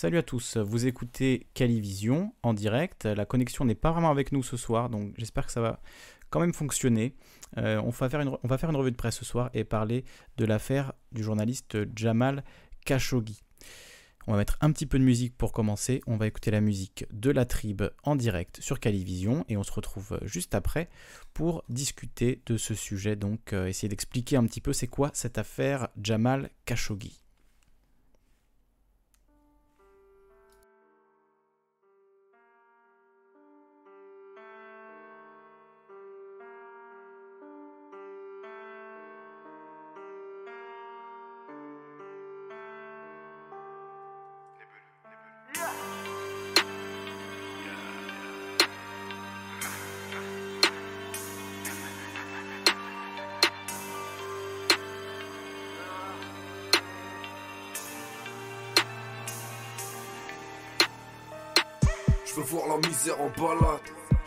Salut à tous, vous écoutez Calivision en direct. La connexion n'est pas vraiment avec nous ce soir, donc j'espère que ça va quand même fonctionner. Euh, on, va faire une, on va faire une revue de presse ce soir et parler de l'affaire du journaliste Jamal Khashoggi. On va mettre un petit peu de musique pour commencer. On va écouter la musique de la tribe en direct sur Calivision et on se retrouve juste après pour discuter de ce sujet. Donc, euh, essayer d'expliquer un petit peu c'est quoi cette affaire Jamal Khashoggi.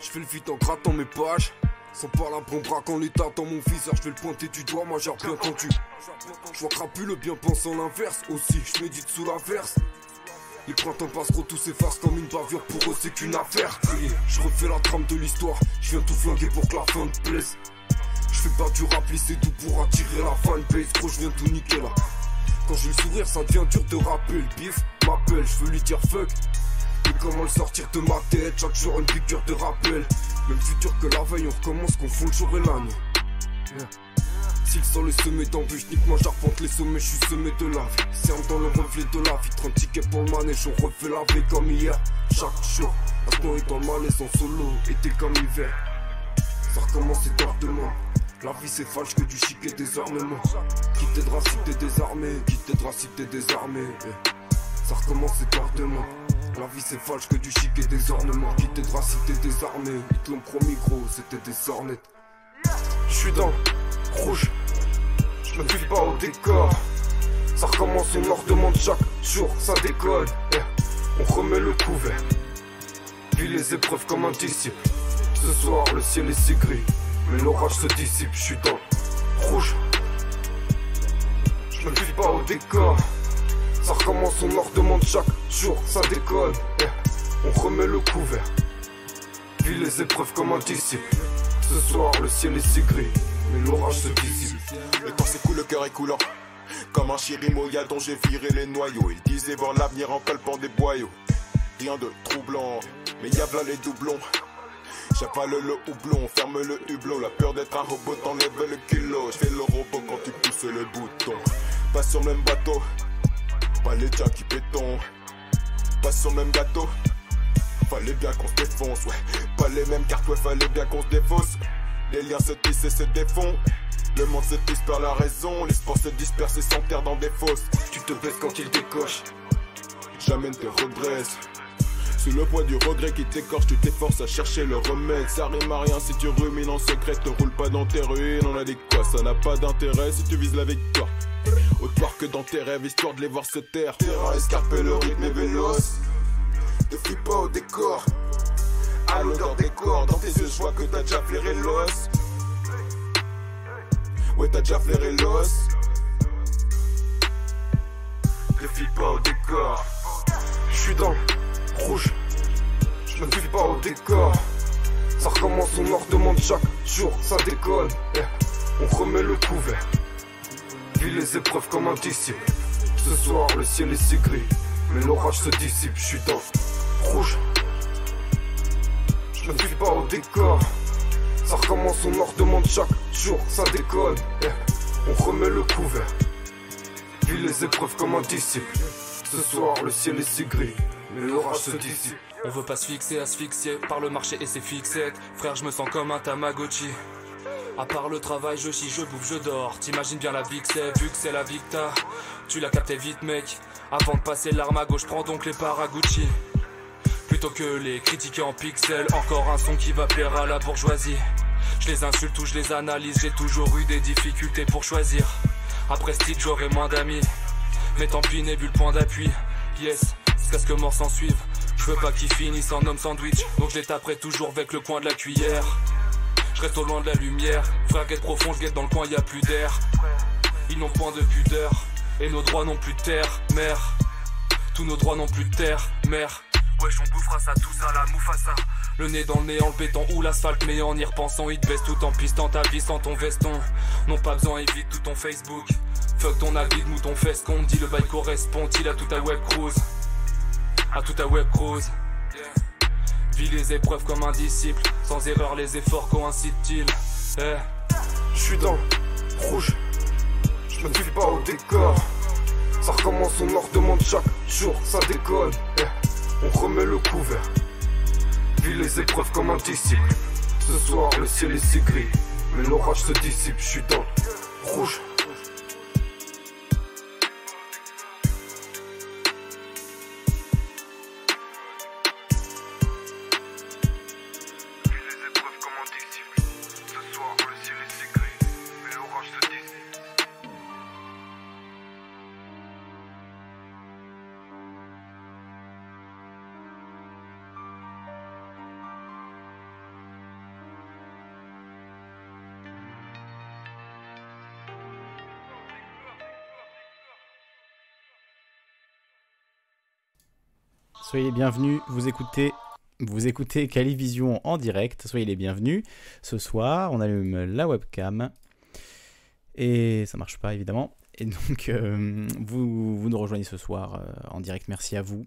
Je fais le vite en grattant mes pages. Sans par la bon bras quand l'état dans mon viseur, je vais le pointer du doigt, moi j'ai bien entendu. Je vois crapu le bien pensant l'inverse aussi, je médite sous la verse. Les printemps passent gros, tout s'efface comme une bavure, pour eux c'est qu'une affaire. Je refais la trame de l'histoire, je viens tout flinguer pour que la fin te plaise. Je fais pas du rap, c'est tout pour attirer la fanbase, gros je viens tout niquer là. Quand je vais sourire, ça devient dur de rapper, le bif m'appelle, je veux lui dire fuck. Comment le sortir de ma tête. Chaque jour une piqûre de rappel. Même futur que la veille on recommence qu'on fout le jour et la nuit. S'il sent le sommet d'embûche, nique moi j'arpente les sommets, je suis semé de la vie. Serme dans le reflet de la vie, 30 tickets pour le manège, on refait la vie comme hier. Chaque jour, maintenant est dans le malaise en solo, été comme hiver. Ça recommence et demain. La vie c'est falche que du chic et des ornements Qui t'aidera si t'es désarmé? Qui t'aidera si t'es désarmé? Ça recommence et demain la vie c'est falche que du chic et des ornements. Qui t'aidera si t'es désarmé? Ils te l'ont promis gros, c'était des sornettes Je suis dans rouge. Je me pas au décor. Ça recommence, on leur demande chaque jour, ça décolle. On remet le couvert. Vis les épreuves comme un disciple. Ce soir le ciel est si gris Mais l'orage se dissipe, je suis dans rouge. Je me pas au décor ça recommence, on leur demande chaque jour, ça déconne. Eh, on remet le couvert. Vis les épreuves comme un disciple. Ce soir, le ciel est si gris, mais l'orage se dissipe. Le temps s'écoule, le cœur est coulant. Comme un chirimoya dont j'ai viré les noyaux. Il disait voir l'avenir en palpant des boyaux. Rien de troublant, mais y'a plein les doublons. J'avale le houblon, ferme le hublot. La peur d'être un robot t'enlève le kilo. J'fais le robot quand tu pousses le bouton. Pas sur le même bateau, pas les déjà qui pétons. Pas sur le même gâteau. Fallait bien qu'on se défonce, ouais. Pas les mêmes cartes, ouais, fallait bien qu'on se défausse. Les liens se tissent et se défont. Le monde se tisse par la raison. L'espoir se disperse et s'enterre dans des fosses. Tu te baisses quand il décoche. Jamais ne te redresse. Sous le poids du regret qui t'écorche, tu t'efforces à chercher le remède. Ça rime à rien si tu rumines en secret, te roule pas dans tes ruines. On a dit quoi, ça n'a pas d'intérêt si tu vises la victoire. Autant que dans tes rêves, histoire de les voir se taire. Terrain escarpé, le rythme est véloce. Ne fuis pas au décor. À l'odeur des corps, dans tes yeux, je vois que t'as déjà flairé l'os. Ouais, t'as déjà flairé l'os. Ne fuis pas au décor. Je suis dans rouge. Je me fuis pas au décor. Ça recommence, on leur demande chaque jour, ça déconne. Eh, on remet le couvert les épreuves comme un disciple. Ce soir, le ciel est si gris, mais l'orage se dissipe. Je suis dans rouge. Je ne suis pas au décor. Ça recommence, on leur demande chaque jour, ça déconne. On remet le couvert. Vis les épreuves comme un disciple. Ce soir, le ciel est si gris, mais l'orage se dissipe. On veut pas se fixer, asphyxier par le marché et ses fixettes. Frère, je me sens comme un Tamagotchi. À part le travail, je chie, je bouffe, je dors. T'imagines bien la vie que c'est, vu que c'est la victa. Tu l'as capté vite, mec. Avant de passer l'arme à gauche, prends donc les Paragucci. Plutôt que les critiquer en pixels, encore un son qui va plaire à la bourgeoisie. Je les insulte ou je les analyse, j'ai toujours eu des difficultés pour choisir. Après Steve, j'aurai moins d'amis. Mais tant pis, n'ai vu le point d'appui. Yes, c'est ce que mort s'en suive. Je veux pas qu'ils finissent en homme sandwich, donc je les taperai toujours avec le coin de la cuillère reste au loin de la lumière. Frère, guette profond, je guette dans le coin, y a plus d'air. Ils n'ont point de pudeur, et nos droits n'ont plus de terre, mère. Tous nos droits n'ont plus de terre, mère. Wesh, on bouffera ça, tout ça, la moufassa. Le nez dans le nez, en le béton ou l'asphalte, mais en y repensant, il te baisse tout en pistant ta vie sans ton veston. Non, pas besoin, évite tout ton Facebook. Fuck ton avis, mouton fesse qu'on dit le bail correspond-il à tout ta web cruise? À tout ta web cruise. Vis les épreuves comme un disciple, sans erreur les efforts coïncident-ils? Eh. Je suis dans rouge, je me suis pas au décor. Ça recommence, on leur demande chaque jour, ça décolle. Eh, on remet le couvert, vis les épreuves comme un disciple. Ce soir, le ciel est si gris, mais l'orage se dissipe. Je suis dans rouge. Soyez les bienvenus, vous écoutez, vous écoutez Calivision en direct, soyez les bienvenus. Ce soir, on allume la webcam et ça marche pas évidemment. Et donc, euh, vous, vous nous rejoignez ce soir euh, en direct, merci à vous.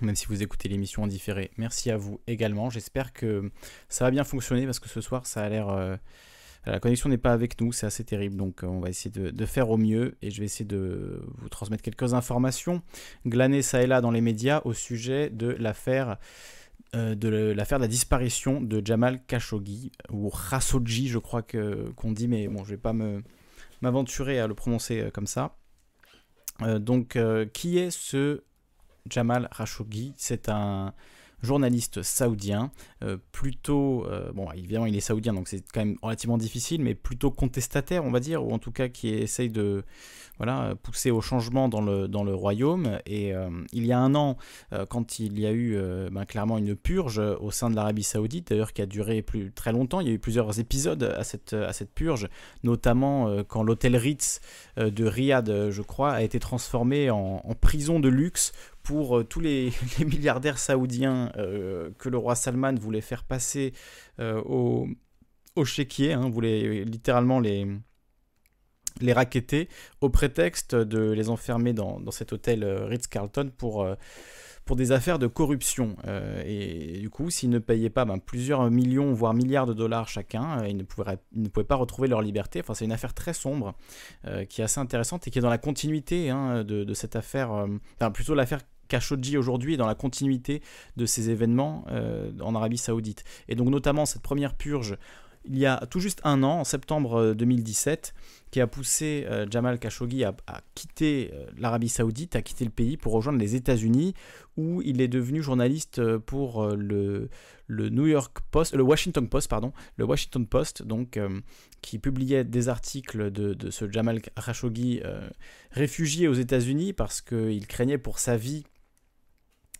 Même si vous écoutez l'émission en différé, merci à vous également. J'espère que ça va bien fonctionner parce que ce soir, ça a l'air... euh, la connexion n'est pas avec nous, c'est assez terrible, donc euh, on va essayer de, faire au mieux et je vais essayer de vous transmettre quelques informations glanées ça et là dans les médias au sujet de l'affaire euh, de l'affaire de la disparition de Jamal Khashoggi ou Khashoggi, je crois que qu'on dit, mais bon, je vais pas me m'aventurer à le prononcer euh, comme ça. Donc, qui est ce Jamal Khashoggi? C'est un journaliste saoudien, euh, plutôt, euh, bon évidemment il est saoudien donc c'est quand même relativement difficile, mais plutôt contestataire on va dire, ou en tout cas qui essaye de voilà, pousser au changement dans le, dans le royaume. Et euh, il y a un an, quand il y a eu ben, clairement une purge au sein de l'Arabie Saoudite, d'ailleurs qui a duré plus, très longtemps, il y a eu plusieurs épisodes à cette, à cette purge, notamment quand l'hôtel Ritz de Riyad, je crois, a été transformé en prison de luxe pour euh, tous les, milliardaires saoudiens euh, que le roi Salman voulait faire passer euh, au, au chéquier, hein, voulait littéralement les, les raqueter au prétexte de les enfermer dans, dans cet hôtel Ritz-Carlton pour, pour des affaires de corruption. Et du coup, s'ils ne payaient pas ben, plusieurs millions, voire milliards de dollars chacun, ils, ne pouvaient, ils ne pouvaient pas retrouver leur liberté. Enfin, c'est une affaire très sombre qui est assez intéressante et qui est dans la continuité hein, de, cette affaire, enfin plutôt l'affaire Khashoggi aujourd'hui est dans la continuité de ces événements euh, en Arabie Saoudite. Et donc notamment cette première purge il y a tout juste un an, en septembre euh, 2017, qui a poussé euh, Jamal Khashoggi à, quitter euh, l'Arabie Saoudite, à quitter le pays pour rejoindre les États-Unis, où il est devenu journaliste euh, pour euh, le, New York Post, le Washington Post, pardon, le Washington Post, donc euh, qui publiait des articles de, de ce Jamal Khashoggi euh, réfugié aux États-Unis parce qu'il craignait pour sa vie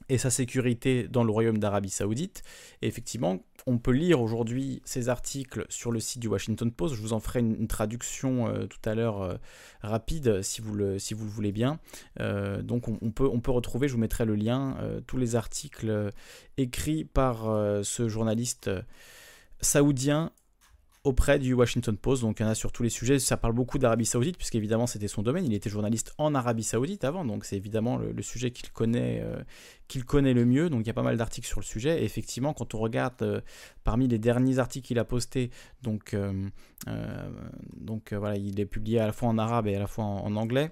et sa sécurité dans le royaume d'Arabie Saoudite. Et effectivement, on peut lire aujourd'hui ces articles sur le site du Washington Post. Je vous en ferai une, traduction euh, tout à l'heure euh, rapide si vous, le, si vous le voulez bien. Euh, donc on, on peut, on peut retrouver, je vous mettrai le lien, tous les articles écrits par ce journaliste saoudien auprès du Washington Post, donc il y en a sur tous les sujets, ça parle beaucoup d'Arabie Saoudite, puisqu'évidemment c'était son domaine, il était journaliste en Arabie Saoudite avant, donc c'est évidemment le, sujet qu'il connaît, euh, qu'il connaît le mieux, donc il y a pas mal d'articles sur le sujet, et effectivement quand on regarde euh, parmi les derniers articles qu'il a postés, donc, euh, voilà, il est publié à la fois en arabe et à la fois en anglais,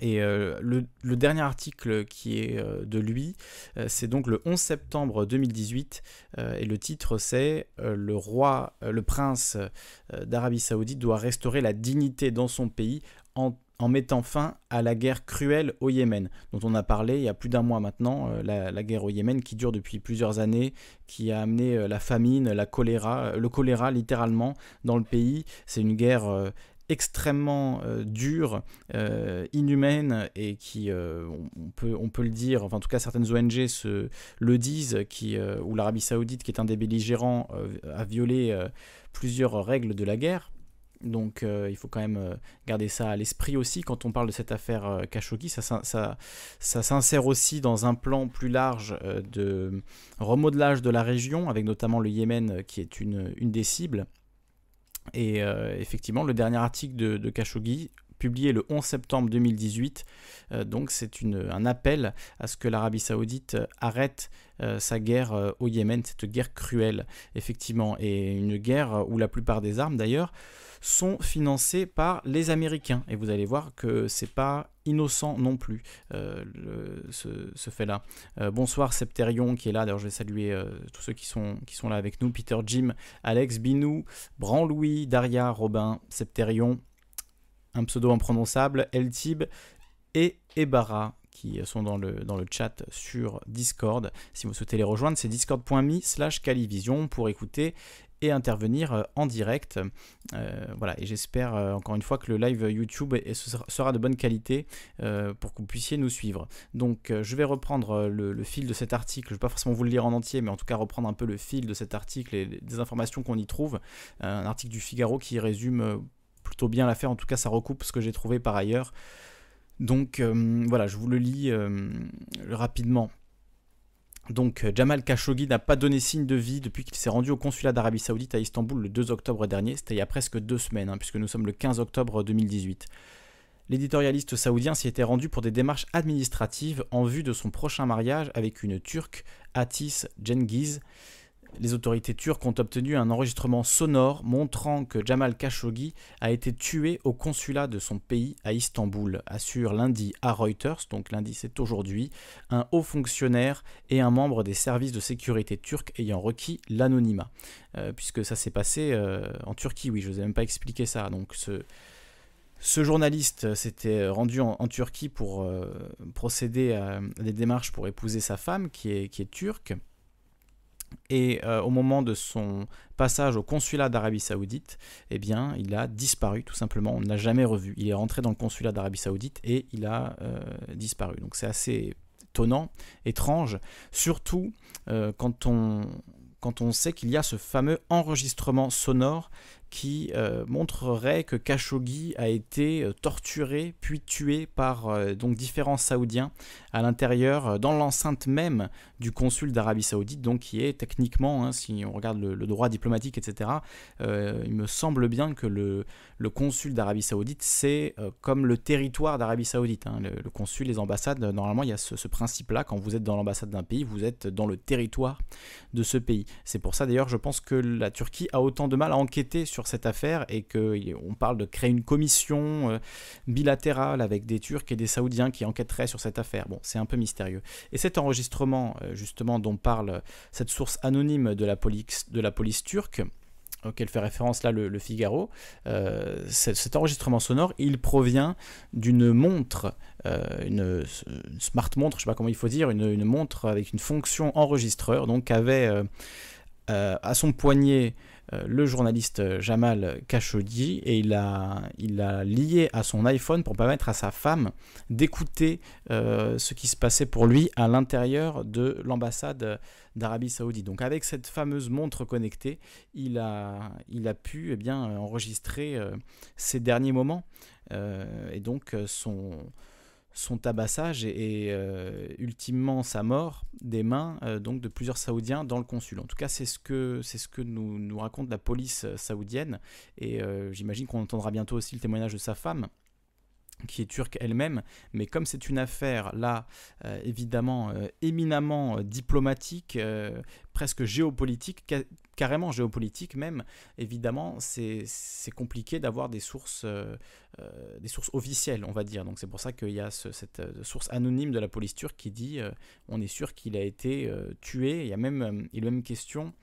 et euh, le, dernier article qui est euh, de lui, euh, c'est donc le 11 septembre 2018, euh, et le titre c'est Le roi, le prince d'Arabie Saoudite doit restaurer la dignité dans son pays en, mettant fin à la guerre cruelle au Yémen, dont on a parlé il y a plus d'un mois maintenant, la, la guerre au Yémen qui dure depuis plusieurs années, qui a amené la famine, la choléra, le choléra littéralement dans le pays. C'est une guerre extrêmement euh, dure, euh, inhumaine et qui, euh, on, peut, on peut le dire, enfin en tout cas certaines ONG se, le disent, qui, où l'Arabie Saoudite, qui est un des belligérants, a violé plusieurs règles de la guerre. Donc il faut quand même garder ça à l'esprit aussi quand on parle de cette affaire Khashoggi. Ça, ça, ça, s'insère aussi dans un plan plus large de remodelage de la région, avec notamment le Yémen qui est une, une des cibles. Et effectivement, le dernier article de, Khashoggi publié le 11 septembre 2018. Euh, donc c'est un appel à ce que l'Arabie saoudite euh, arrête euh, sa guerre au Yémen, cette guerre cruelle, effectivement, et une guerre où la plupart des armes d'ailleurs sont financées par les Américains. Et vous allez voir que c'est pas innocent non plus ce, fait-là. bonsoir Septerion qui est là. D'ailleurs, je vais saluer tous ceux qui sont, qui sont là avec nous. Peter Jim, Alex Binou, Bran-Louis, Daria, Robin, Septerion, un pseudo imprononçable, Eltib et Ebara qui sont dans le, dans le chat sur Discord. Si vous souhaitez les rejoindre, c'est discord.me slash calivision pour écouter et intervenir euh, en direct. Euh, voilà, et j'espère euh, encore une fois que le live YouTube sera de bonne qualité pour que vous puissiez nous suivre. Donc je vais reprendre le, fil de cet article, je ne vais pas forcément vous le lire en entier, mais en tout cas reprendre un peu le fil de cet article et des informations qu'on y trouve. un article du Figaro qui résume plutôt bien l'affaire. En tout cas, ça recoupe ce que j'ai trouvé par ailleurs. Donc voilà, je vous le lis rapidement. Donc Jamal Khashoggi n'a pas donné signe de vie depuis qu'il s'est rendu au consulat d'Arabie Saoudite à Istanbul le 2 octobre dernier. C'était il y a presque deux semaines, hein, puisque nous sommes le 15 octobre 2018. L'éditorialiste saoudien s'y était rendu pour des démarches administratives en vue de son prochain mariage avec une Turque, Atis Cengiz, les autorités turques ont obtenu un enregistrement sonore montrant que Jamal Khashoggi a été tué au consulat de son pays à Istanbul, assure lundi à Reuters, donc lundi c'est aujourd'hui, un haut fonctionnaire et un membre des services de sécurité turcs ayant requis l'anonymat. Euh, puisque ça s'est passé euh, en Turquie, oui, je ne vous ai même pas expliqué ça. Donc ce, journaliste s'était rendu en, Turquie pour euh, procéder à des démarches pour épouser sa femme qui est turque. Et euh, au moment de son passage au consulat d'Arabie Saoudite, eh bien, il a disparu tout simplement. On ne l'a jamais revu. Il est rentré dans le consulat d'Arabie Saoudite et il a euh, disparu. Donc c'est assez étonnant, étrange, surtout euh, quand, on, quand on sait qu'il y a ce fameux enregistrement sonore qui euh, montrerait que Khashoggi a été euh, torturé puis tué par euh, donc différents Saoudiens à l'intérieur, dans l'enceinte même du consul d'Arabie Saoudite, donc qui est techniquement, hein, si on regarde le, droit diplomatique, etc., il me semble bien que le, le consul d'Arabie Saoudite, c'est comme le territoire d'Arabie Saoudite. Hein. le, consul, les ambassades, normalement, il y a ce, ce principe-là, quand vous êtes dans l'ambassade d'un pays, vous êtes dans le territoire de ce pays. C'est pour ça d'ailleurs, je pense que la Turquie a autant de mal à enquêter sur cette affaire et qu'on parle de créer une commission euh, bilatérale avec des Turcs et des Saoudiens qui enquêteraient sur cette affaire. Bon, c'est un peu mystérieux. Et cet enregistrement, euh, justement, dont parle cette source anonyme de la police, de la police turque, auquel fait référence là le, Figaro, euh, cet enregistrement sonore, il provient d'une montre, une, smart montre, je ne sais pas comment il faut dire, une, montre avec une fonction enregistreur, donc avait à son poignet le journaliste Jamal Khashoggi et il a, il a lié à son iPhone pour permettre à sa femme d'écouter euh, ce qui se passait pour lui à l'intérieur de l'ambassade d'Arabie Saoudite. Donc avec cette fameuse montre connectée, il a, pu eh enregistrer euh, ses derniers moments. et donc son, son tabassage et, euh, ultimement sa mort des mains euh, donc de plusieurs Saoudiens dans le consul. En tout cas, c'est ce que, c'est ce que nous, nous raconte la police euh, saoudienne et j'imagine qu'on entendra bientôt aussi le témoignage de sa femme qui est turque elle-même, mais comme c'est une affaire là, évidemment, éminemment diplomatique, presque géopolitique, carrément géopolitique même, évidemment, c'est compliqué d'avoir des sources, des sources officielles, on va dire. Donc c'est pour ça qu'il y a cette source anonyme de la police turque qui dit, on est sûr qu'il a été tué. Il y a même, il y a même question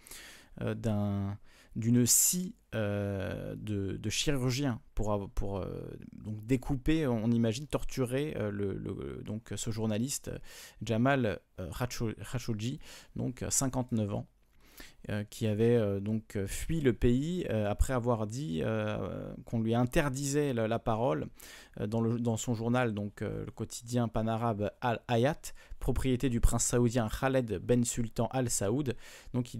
d'un d'une scie euh, de, chirurgien pour, pour euh, donc découper, on imagine, torturer euh, le, donc ce journaliste Jamal Khashoggi, donc 59 ans. Qui avait donc fui le pays après avoir dit qu'on lui interdisait la, parole dans, dans, son journal, donc le quotidien panarabe Al-Hayat, propriété du prince saoudien Khaled Ben Sultan Al Saoud. Donc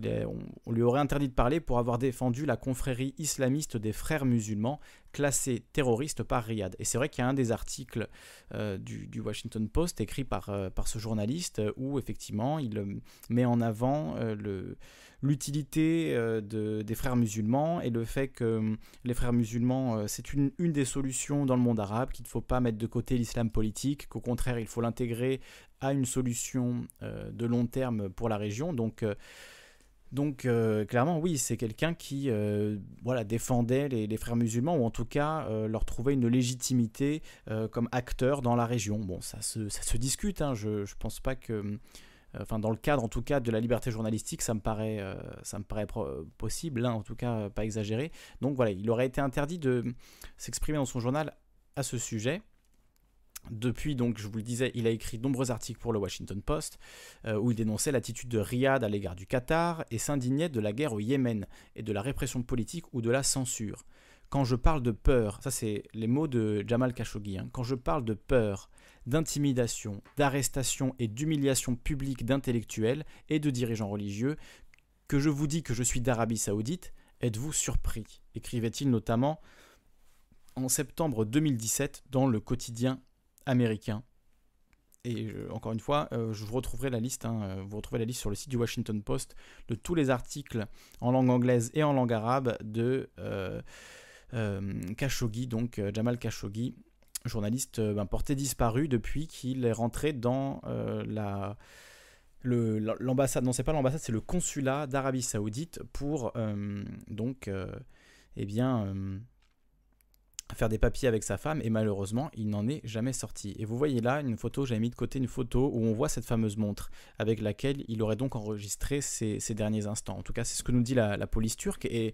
on, lui aurait interdit de parler pour avoir défendu la confrérie islamiste des frères musulmans, classée terroriste par Riyad. Et c'est vrai qu'il y a un des articles euh, du, Washington Post écrit par, euh, par ce journaliste où effectivement il euh, met en avant l'utilité des frères musulmans et le fait que les frères musulmans, c'est une, une des solutions dans le monde arabe, qu'il ne faut pas mettre de côté l'islam politique, qu'au contraire, il faut l'intégrer à une solution euh, de long terme pour la région. Donc, euh, donc euh, clairement, oui, c'est quelqu'un qui voilà, défendait les, frères musulmans, ou en tout cas leur trouvait une légitimité comme acteur dans la région. Bon, ça se, ça se discute, hein. je ne pense pas que... Enfin, dans le cadre, en tout cas, de la liberté journalistique, ça me paraît, ça me paraît possible, hein, en tout cas, pas exagéré. Donc voilà, il aurait été interdit de s'exprimer dans son journal à ce sujet. Depuis, donc, je vous le disais, il a écrit de nombreux articles pour le Washington Post, euh, où il dénonçait l'attitude de Riyad à l'égard du Qatar et s'indignait de la guerre au Yémen et de la répression politique ou de la censure. Quand je parle de peur, ça c'est les mots de Jamal Khashoggi, hein. quand je parle de peur, d'intimidation, d'arrestation et d'humiliation publique d'intellectuels et de dirigeants religieux, que je vous dis que je suis d'Arabie saoudite, êtes-vous surpris? Écrivait-il notamment en septembre 2017 dans le quotidien américain. Et encore une fois, euh, je vous retrouverai la liste. Hein, euh, vous la liste sur le site du Washington Post de tous les articles en langue anglaise et en langue arabe de euh, Khashoggi, donc Jamal Khashoggi, journaliste ben, porté disparu depuis qu'il est rentré dans la l'ambassade, non c'est pas l'ambassade, c'est le consulat d'Arabie Saoudite pour donc eh bien faire des papiers avec sa femme et malheureusement il n'en est jamais sorti. Et vous voyez là une photo, j'avais mis de côté une photo où on voit cette fameuse montre avec laquelle il aurait donc enregistré ses, derniers instants. En tout cas c'est ce que nous dit la, police turque et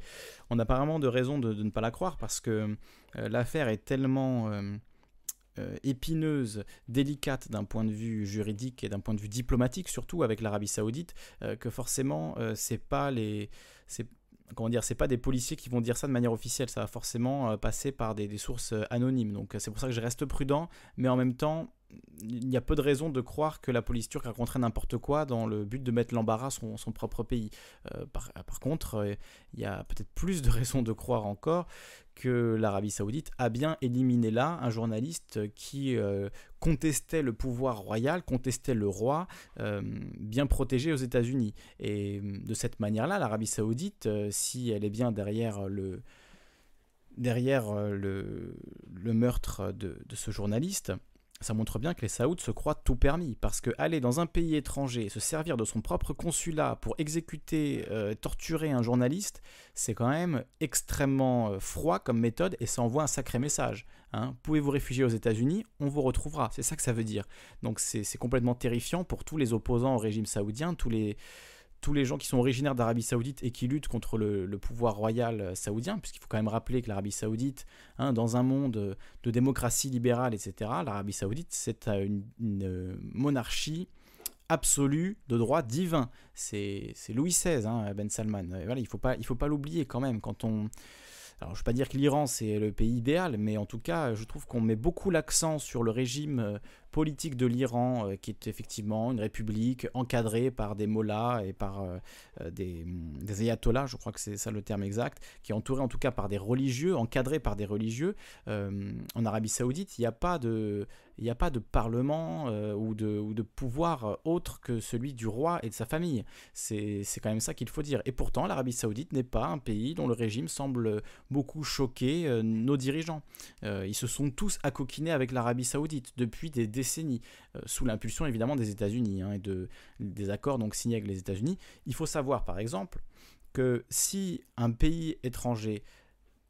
on a apparemment de raison de, ne pas la croire parce que euh, l'affaire est tellement... Euh, euh, épineuse, délicate d'un point de vue juridique et d'un point de vue diplomatique, surtout avec l'Arabie Saoudite, que forcément, c'est pas les, comment dire, c'est pas des policiers qui vont dire ça de manière officielle, ça va forcément euh, passer par des, sources euh, anonymes. Donc euh, c'est pour ça que je reste prudent, mais en même temps, il y a peu de raisons de croire que la police turque raconterait n'importe quoi dans le but de mettre l'embarras son, son propre pays. par, par, contre, il y a peut-être plus de raisons de croire encore que l'Arabie saoudite a bien éliminé là un journaliste qui euh, contestait le pouvoir royal, contestait le roi, euh, bien protégé aux États-Unis. Et euh, de cette manière-là, l'Arabie saoudite, si elle est bien derrière le, derrière le, meurtre de ce journaliste, ça montre bien que les Saouds se croient tout permis, parce que aller dans un pays étranger, se servir de son propre consulat pour exécuter, euh, torturer un journaliste, c'est quand même extrêmement euh, froid comme méthode et ça envoie un sacré message. Hein. Pouvez vous réfugier aux États-Unis, on vous retrouvera. C'est ça que ça veut dire. Donc c'est complètement terrifiant pour tous les opposants au régime saoudien, tous les tous les gens qui sont originaires d'Arabie Saoudite et qui luttent contre le, pouvoir royal euh, saoudien, puisqu'il faut quand même rappeler que l'Arabie Saoudite, hein, dans un monde de démocratie libérale, etc., l'Arabie Saoudite, c'est euh, une, euh, monarchie absolue de droit divin. C'est Louis XVI, hein, Ben Salman. voilà, il ne faut pas, l'oublier quand même. Quand on, alors, je ne veux pas dire que l'Iran c'est le pays idéal, mais en tout cas, je trouve qu'on met beaucoup l'accent sur le régime politique de l'Iran, euh, qui est effectivement une république encadrée par des mollahs et par euh, euh, des, des, ayatollahs, je crois que c'est ça le terme exact, qui est entourée en tout cas par des religieux, encadrée par des religieux. en Arabie Saoudite, il n'y a pas de a pas de parlement ou, de, ou de pouvoir autre que celui du roi et de sa famille. C'est quand même ça qu'il faut dire. Et pourtant, l'Arabie saoudite n'est pas un pays dont le régime semble beaucoup choquer nos dirigeants. ils se sont tous accoquinés avec l'Arabie saoudite depuis des décennies euh, sous l'impulsion évidemment des États-Unis hein, et de, des accords donc signés avec les États-Unis. Il faut savoir par exemple que si un pays étranger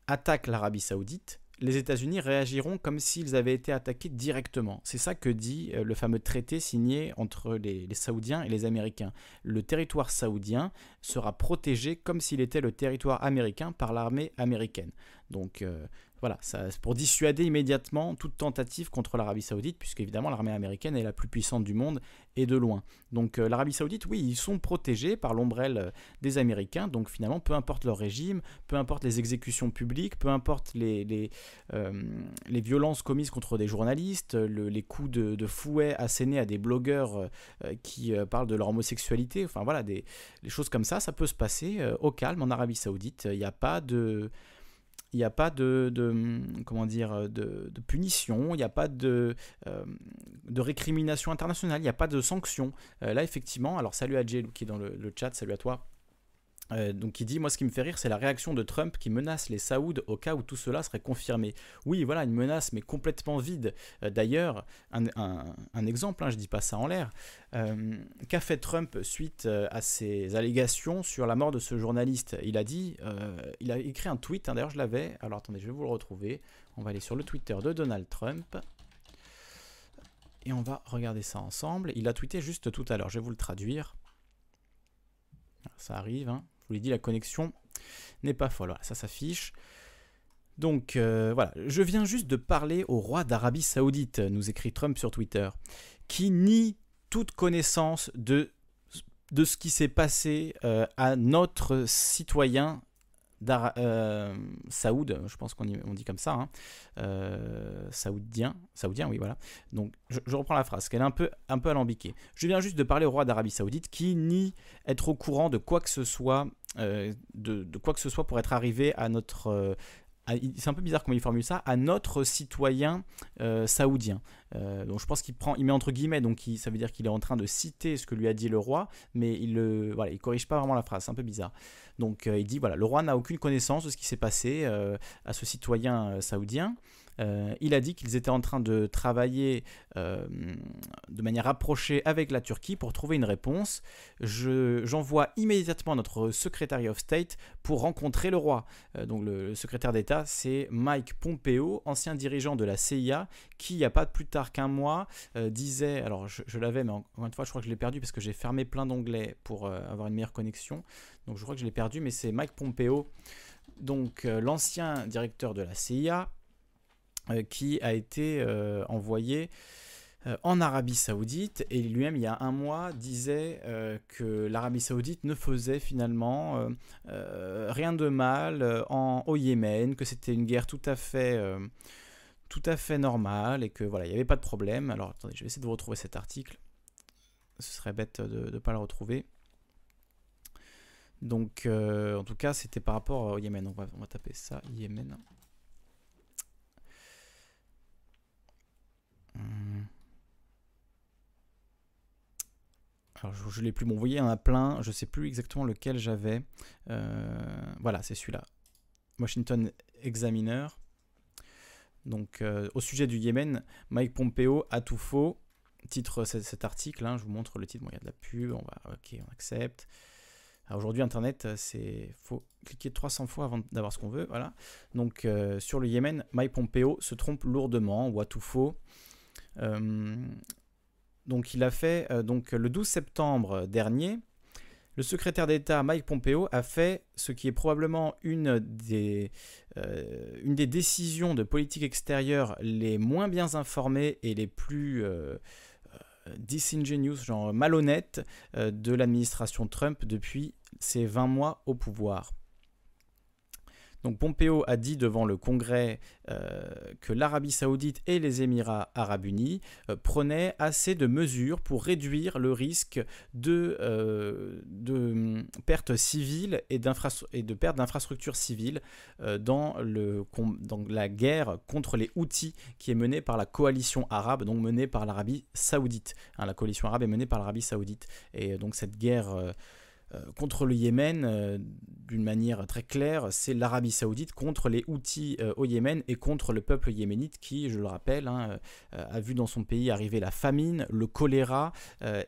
attaque l'Arabie saoudite, les États-Unis réagiront comme s'ils avaient été attaqués directement. C'est ça que dit euh, le fameux traité signé entre les, Saoudiens et les Américains. Le territoire saoudien sera protégé comme s'il était le territoire américain par l'armée américaine. Donc, euh, voilà, ça, pour dissuader immédiatement toute tentative contre l'Arabie Saoudite, puisque évidemment l'armée américaine est la plus puissante du monde et de loin. Donc euh, l'Arabie Saoudite, oui, ils sont protégés par l'ombrelle euh, des Américains. Donc finalement, peu importe leur régime, peu importe les exécutions publiques, peu importe les, euh, violences commises contre des journalistes, les coups de, fouet assénés à des blogueurs qui parlent de leur homosexualité, enfin voilà, des, choses comme ça, ça peut se passer au calme en Arabie Saoudite. Il n'y a pas de il n'y a pas de, hum, comment dire, de, punition, il n'y a pas de, euh, de récrimination internationale, il n'y a pas de sanctions. Euh, là, effectivement, alors salut à Jay qui est dans le chat, salut à toi. Euh, donc il dit, moi ce qui me fait rire, c'est la réaction de Trump qui menace les Saouds au cas où tout cela serait confirmé. Oui, voilà, une menace, mais complètement vide. Euh, d'ailleurs, un, exemple, hein, je dis pas ça en l'air, euh, qu'a fait Trump suite à ses allégations sur la mort de ce journaliste? Il a dit, il a écrit un tweet, hein, d'ailleurs je l'avais, alors attendez, je vais vous le retrouver. On va aller sur le Twitter de Donald Trump. Et on va regarder ça ensemble. Il a tweeté juste tout à l'heure, je vais vous le traduire. Ça arrive, hein. Je vous l'ai dit, la connexion n'est pas folle. ça s'affiche. Donc euh, voilà, je viens juste de parler au roi d'Arabie Saoudite, nous écrit Trump sur Twitter, qui nie toute connaissance de, ce qui s'est passé euh, à notre citoyen euh, Saoud, je pense qu'on dit comme ça, hein. euh, saoudien, saoudien, oui, voilà. Donc, je, reprends la phrase, qu'elle est un peu, un peu alambiquée. Je viens juste de parler au roi d'Arabie Saoudite qui nie être au courant de quoi que ce soit, euh, de, de, quoi que ce soit pour être arrivé à notre c'est un peu bizarre comment il formule ça, à notre citoyen euh, saoudien. Euh, donc je pense qu'il prend, il met entre guillemets, donc ça veut dire qu'il est en train de citer ce que lui a dit le roi, mais il ne voilà, il corrige pas vraiment la phrase, c'est un peu bizarre. Donc euh, il dit voilà, le roi n'a aucune connaissance de ce qui s'est passé à ce citoyen saoudien. Euh, il a dit qu'ils étaient en train de travailler euh, de manière approchée avec la Turquie pour trouver une réponse. J'envoie immédiatement notre secrétaire of State pour rencontrer le roi. Euh, donc le, secrétaire d'État, c'est Mike Pompeo, ancien dirigeant de la CIA, qui, il n'y a pas plus tard qu'un mois, disait, alors je, l'avais, mais encore une fois, je crois que je l'ai perdu parce que j'ai fermé plein d'onglets pour avoir une meilleure connexion. Donc je crois que je l'ai perdu, mais c'est Mike Pompeo, donc l'ancien directeur de la CIA, qui a été euh, envoyé euh, en Arabie Saoudite et lui-même il y a un mois disait que l'Arabie Saoudite ne faisait finalement rien de mal en, au Yémen, que c'était une guerre tout à fait tout à fait normale et que voilà il n'y avait pas de problème. Alors attendez, je vais essayer de vous retrouver cet article. Ce serait bête de ne pas le retrouver. Donc en tout cas c'était par rapport au Yémen. On va, on va taper ça, Yémen. Alors je, ne l'ai plus. Bon, vous voyez, il y en a plein. Je sais plus exactement lequel j'avais. Euh, voilà, c'est celui-là. Washington Examiner. Donc, euh, au sujet du Yémen, Mike Pompeo a tout faux. Titre cet, article. Hein, je vous montre le titre. Bon, il y a de la pub. On va, ok, on accepte. Aujourd'hui, Internet, c'est faut cliquer 300 fois avant d'avoir ce qu'on veut. Voilà. Donc, euh, sur le Yémen, Mike Pompeo se trompe lourdement ou a tout faux. Euh, donc il a fait, euh, donc le 12 septembre dernier, le secrétaire d'État Mike Pompeo a fait ce qui est probablement une des, euh, décisions de politique extérieure les moins bien informées et les plus disingenuous, genre malhonnêtes de l'administration Trump depuis ses 20 mois au pouvoir. Donc Pompeo a dit devant le Congrès euh, que l'Arabie saoudite et les Émirats arabes unis euh, prenaient assez de mesures pour réduire le risque de, euh, de pertes civiles et, de perte d'infrastructures civiles dans, la guerre contre les Houthis qui est menée par la coalition arabe, donc menée par l'Arabie saoudite. Hein, la coalition arabe est menée par l'Arabie saoudite. Et donc cette guerre contre le Yémen, euh, d'une manière très claire, c'est l'Arabie saoudite contre les Houthis euh, au Yémen et contre le peuple yéménite qui, je le rappelle, hein, a vu dans son pays arriver la famine, le choléra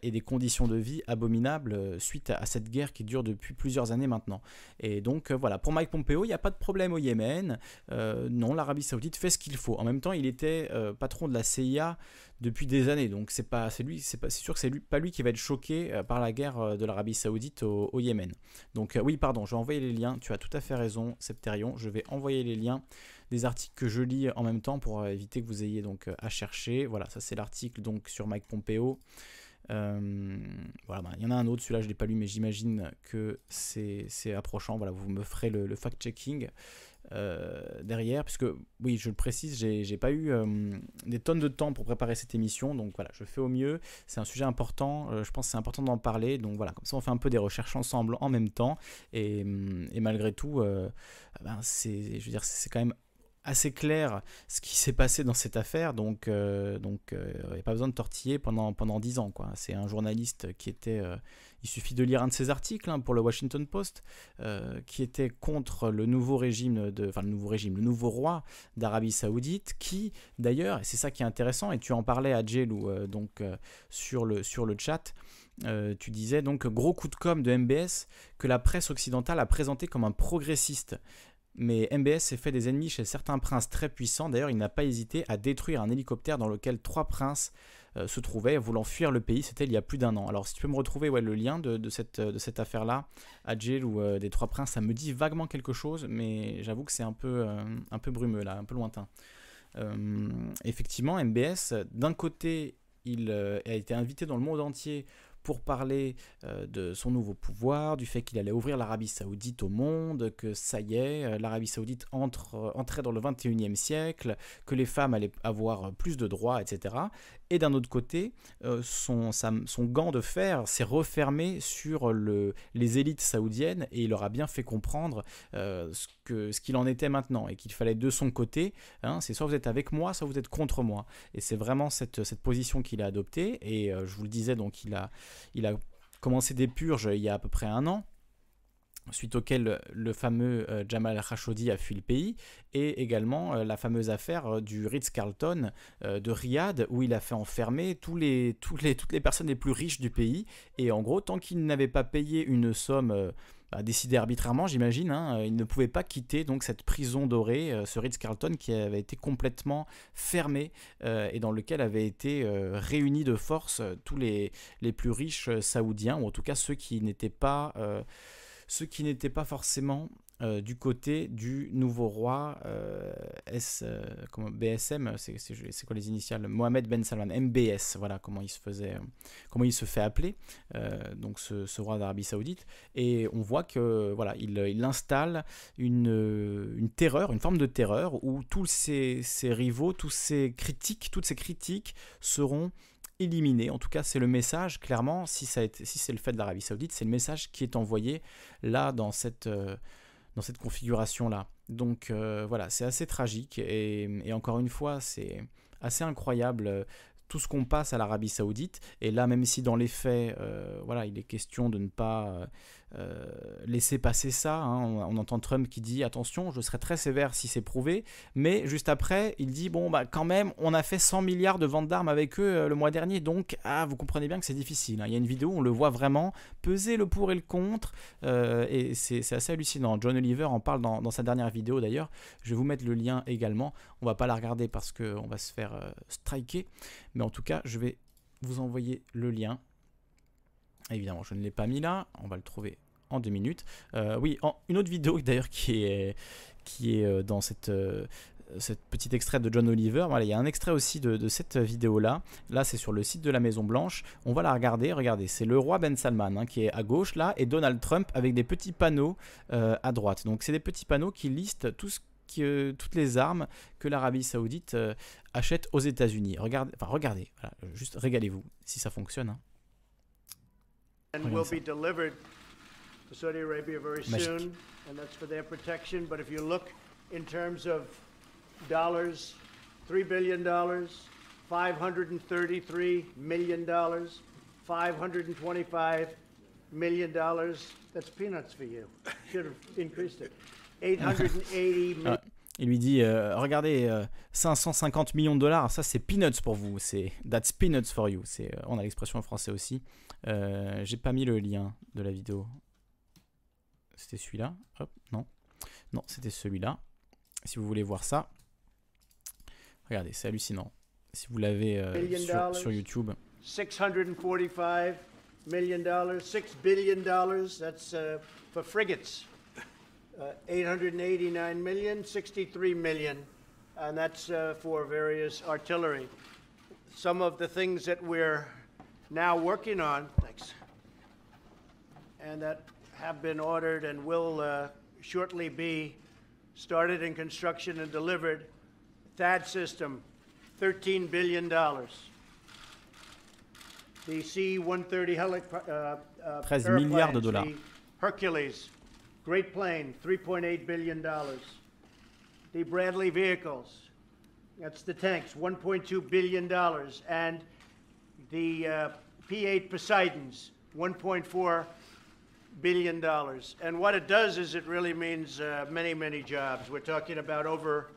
et des conditions de vie abominables suite à, cette guerre qui dure depuis plusieurs années maintenant. Et donc voilà, pour Mike Pompeo, il n'y a pas de problème au Yémen. non, l'Arabie saoudite fait ce qu'il faut. En même temps, il était patron de la CIA depuis des années. Donc c'est pas, c'est lui, c'est sûr que c'est lui, pas lui qui va être choqué euh, par la guerre euh, de l'Arabie Saoudite au, Yémen. Donc euh, oui, pardon, je vais envoyer les liens. Tu as tout à fait raison, Septerion. Je vais envoyer les liens des articles que je lis en même temps pour éviter que vous ayez donc à chercher. Voilà, ça c'est l'article sur Mike Pompeo. Voilà, bah, il y en a un autre, celui-là je ne l'ai pas lu, mais j'imagine que c'est approchant. Voilà, vous me ferez le, fact-checking euh, derrière, puisque oui, je le précise, j'ai pas eu euh, des tonnes de temps pour préparer cette émission, donc voilà, je fais au mieux. C'est un sujet important, je pense c'est important d'en parler, donc voilà, comme ça on fait un peu des recherches ensemble en même temps, et, et malgré tout, ben, veux dire, c'est quand même assez clair ce qui s'est passé dans cette affaire, donc euh, donc il euh, n'y a pas besoin de tortiller pendant pendant dix ans quoi. C'est un journaliste qui était, euh, il suffit de lire un de ses articles hein, pour le Washington Post, qui était contre le nouveau régime enfin le nouveau régime, le nouveau roi d'Arabie Saoudite, qui d'ailleurs, et c'est ça qui est intéressant, et tu en parlais à Jelou donc sur le sur le chat. tu disais donc gros coup de com de MBS que la presse occidentale a présenté comme un progressiste. Mais MBS s'est fait des ennemis chez certains princes très puissants. D'ailleurs, il n'a pas hésité à détruire un hélicoptère dans lequel trois princes euh, se trouvaient, voulant fuir le pays. C'était il y a plus d'un an. Alors, si tu peux me retrouver ouais, le lien de, cette, affaire-là, Adjil ou euh, des trois princes, ça me dit vaguement quelque chose, mais j'avoue que c'est un, peu euh, un peu brumeux là, un peu lointain. effectivement, MBS, d'un côté, il a été invité dans le monde entier pour parler euh, de son nouveau pouvoir, du fait qu'il allait ouvrir l'Arabie saoudite au monde, que ça y est, euh, l'Arabie saoudite entre, euh, entrait dans le 21e siècle, que les femmes allaient avoir plus de droits, etc. Et d'un autre côté, son, son, gant de fer s'est refermé sur le, les élites saoudiennes et il leur a bien fait comprendre ce qu'il ce qu'il en était maintenant et qu'il fallait de son côté, hein, c'est soit vous êtes avec moi, soit vous êtes contre moi. Et c'est vraiment cette, position qu'il a adoptée et je vous le disais, donc il a commencé des purges il y a à peu près un an suite auquel le fameux euh, Jamal Khashoggi a fui le pays, et également euh, la fameuse affaire euh, du Ritz-Carlton de Riyad, où il a fait enfermer tous les, les, toutes les personnes les plus riches du pays, et en gros, tant qu'il n'avait pas payé une somme décidé arbitrairement, j'imagine. Hein, euh, il ne pouvait pas quitter donc cette prison dorée, euh, ce Ritz-Carlton qui avait été complètement fermé euh, et dans lequel avaient été réunis de force tous les, les plus riches saoudiens, ou en tout cas ceux qui n'étaient pas ceux qui n'étaient pas forcément euh, du côté du nouveau roi euh, S, euh, BSM, c'est quoi les initiales? Mohamed Ben Salman, MBS, voilà comment il se faisait, comment fait appeler, donc ce, roi d'Arabie Saoudite, et on voit que voilà, il, il installe une, une, terreur, une forme de terreur où tous ses, ses rivaux, tous ses critiques, toutes ces critiques seront éliminé. En tout cas, c'est le message, clairement, si, si c'est le fait de l'Arabie Saoudite, c'est le message qui est envoyé là dans cette, euh, cette configuration-là. Donc euh, voilà, c'est assez tragique et, encore une fois, c'est assez incroyable euh, tout ce qu'on passe à l'Arabie Saoudite. Et là, même si dans les faits, voilà, il est question de ne pas euh, laisser passer ça. Hein. On, entend Trump qui dit attention, je serai très sévère si c'est prouvé, mais juste après, il dit bon bah quand même, on a fait 100 milliards de ventes d'armes avec eux euh, le mois dernier, donc ah vous comprenez bien que c'est difficile. Hein. Il y a une vidéo, on le voit vraiment peser le pour et le contre, euh, et c'est assez hallucinant. John Oliver en parle dans, sa dernière vidéo d'ailleurs. Je vais vous mettre le lien également. On va pas la regarder parce qu'on va se faire striker, mais en tout cas, je vais vous envoyer le lien. Évidemment, je ne l'ai pas mis là. On va le trouver en deux minutes. Euh, oui, une autre vidéo d'ailleurs qui est, qui est euh, dans cette, euh, cette petite extrait de John Oliver. Voilà, il y a un extrait aussi de, cette vidéo-là. Là, c'est sur le site de la Maison Blanche. On va la regarder. Regardez, c'est le roi Ben Salman hein, qui est à gauche là et Donald Trump avec des petits panneaux à droite. Donc, c'est des petits panneaux qui listent tout toutes les armes que l'Arabie Saoudite achète aux États-Unis. Regardez, enfin regardez, juste régalez-vous si ça fonctionne. Hein. Saudi Arabia very soon, and that's for their protection. But if you look in terms of dollars, $3 billion, $533 million, $525 million, that's peanuts for you. Should have increased it. 880 million. Il lui dit euh, Regardez, euh, 550 millions de dollars, ça c'est peanuts pour vous. C'est That's peanuts for you. C'est, euh, on a l'expression en français aussi. Euh, j'ai pas mis le lien de la vidéo. C'était celui-là. Hop, non. Non, c'était celui-là. Si vous voulez voir ça, regardez, c'est hallucinant. Si vous l'avez euh, sur, sur, YouTube. 645 million dollars, 6 billion dollars, that's uh, for frigates. uh, 889 million, 63 million, and that's uh, for various artillery. Some of the things that we're now working on, thanks, and that have been ordered and will uh, shortly be started in construction and delivered. THAAD system, $13 billion. The C-130 helic- uh, uh, 13 milliards de dollars. the Hercules, great plane, $3.8 billion. The Bradley vehicles, that's the tanks, $1.2 billion. And the uh, P-8 Poseidons, $1.4 billion dollars. And what it does is it really means uh, many, many jobs. We're talking about over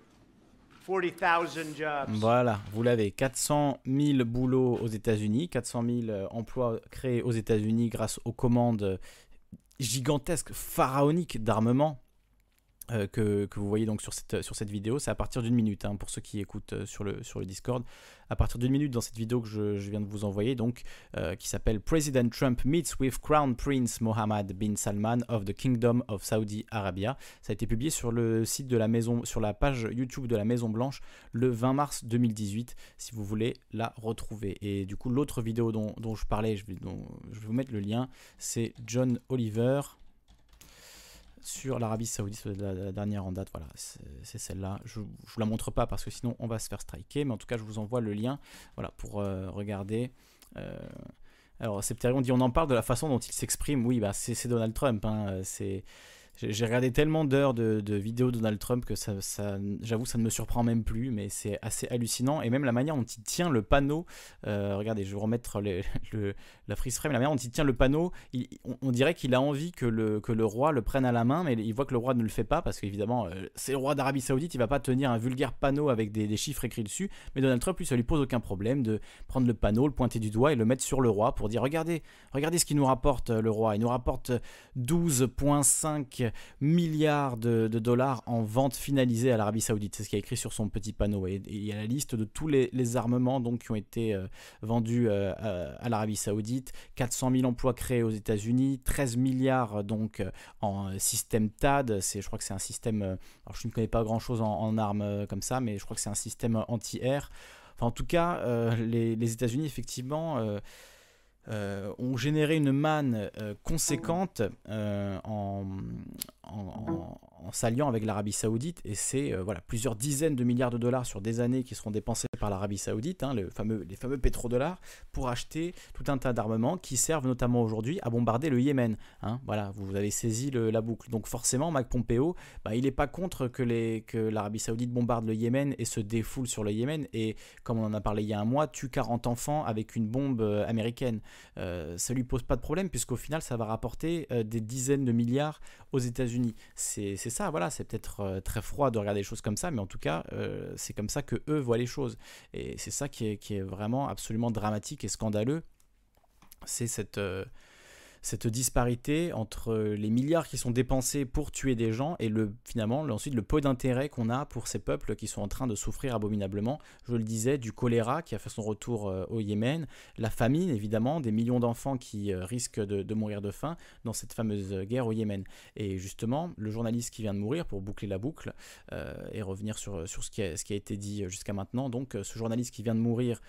40,000 jobs. Voilà, vous l'avez. 400 000 boulots aux États-Unis, 400 000 euh, emplois créés aux États-Unis grâce aux commandes euh, gigantesques, pharaoniques d'armement. Euh, que, vous voyez donc sur cette, sur cette vidéo, c'est à partir d'une minute hein, pour ceux qui écoutent euh, sur, le, sur le Discord. À partir d'une minute dans cette vidéo que je, je viens de vous envoyer, donc euh, qui s'appelle President Trump meets with Crown Prince Mohammed bin Salman of the Kingdom of Saudi Arabia. Ça a été publié sur le site de la maison, sur la page YouTube de la Maison Blanche le 20 mars 2018, si vous voulez la retrouver. Et du coup, l'autre vidéo dont, dont je parlais, je vais, dont- je vais vous mettre le lien, c'est John Oliver sur l'Arabie Saoudite, la, dernière en date, voilà, c'est celle-là. Je ne vous la montre pas parce que sinon on va se faire striker, mais en tout cas je vous envoie le lien voilà, pour euh, regarder. Euh, alors Septérion on dit on en parle de la façon dont il s'exprime, oui, bah, c'est Donald Trump, hein, c'est... J'ai regardé tellement d'heures de, vidéos de Donald Trump que ça, j'avoue ça ne me surprend même plus, mais c'est assez hallucinant. Et même la manière dont il tient le panneau, euh, regardez, je vais vous remettre la freeze frame, la manière dont il tient le panneau, on, dirait qu'il a envie que le, que le roi le prenne à la main, mais il voit que le roi ne le fait pas, parce qu'évidemment, euh, c'est le roi d'Arabie Saoudite, il va pas tenir un vulgaire panneau avec des, des chiffres écrits dessus, mais Donald Trump, lui, ça lui pose aucun problème de prendre le panneau, le pointer du doigt et le mettre sur le roi pour dire, regardez, regardez ce qu'il nous rapporte, euh, le roi, il nous rapporte 12,5 milliards de, dollars en vente finalisée à l'Arabie Saoudite, c'est ce qu'il a écrit sur son petit panneau, et, il y a la liste de tous les, armements donc, qui ont été euh, vendus euh, à, à l'Arabie Saoudite, 400 000 emplois créés aux États-Unis, 13 milliards donc euh, en euh, système. C'est, je crois que c'est un système. euh, je ne connais pas grand-chose en, armes euh, comme ça, mais je crois que c'est un système anti-air. Enfin, en tout cas, euh, les, les États-Unis effectivement. euh, euh, ont généré une manne euh, conséquente euh, en, en, en- s'alliant avec l'Arabie Saoudite et c'est euh, voilà plusieurs dizaines de milliards de dollars sur des années qui seront dépensés par l'Arabie Saoudite, hein, le fameux, les fameux pétrodollars, pour acheter tout un tas d'armements qui servent notamment aujourd'hui à bombarder le Yémen. hein. voilà, vous avez saisi la boucle. Donc forcément, Mike Pompeo, bah, il n'est pas contre que, les, que l'Arabie Saoudite bombarde le Yémen et se défoule sur le Yémen et, comme on en a parlé il y a un mois, tue 40 enfants avec une bombe euh, américaine. Euh, ça lui pose pas de problème puisqu'au final, ça va rapporter euh, des dizaines de milliards aux États-Unis. C'est ça, voilà, c'est peut-être euh, très froid de regarder les choses comme ça, mais en tout cas, euh, c'est comme ça que eux voient les choses. Et c'est ça qui est, qui est vraiment absolument dramatique et scandaleux. C'est cette, euh, cette disparité entre les milliards qui sont dépensés pour tuer des gens et le, finalement le- ensuite peu d'intérêt qu'on a pour ces peuples qui sont en train de souffrir abominablement. Je le disais, du choléra qui a fait son retour euh, au Yémen, la famine évidemment, des millions d'enfants qui euh, risquent de, mourir de faim dans cette fameuse guerre au Yémen. Et justement, le journaliste qui vient de mourir, pour boucler la boucle euh, et revenir sur, ce, qui a, été dit jusqu'à maintenant, donc ce journaliste qui vient de mourir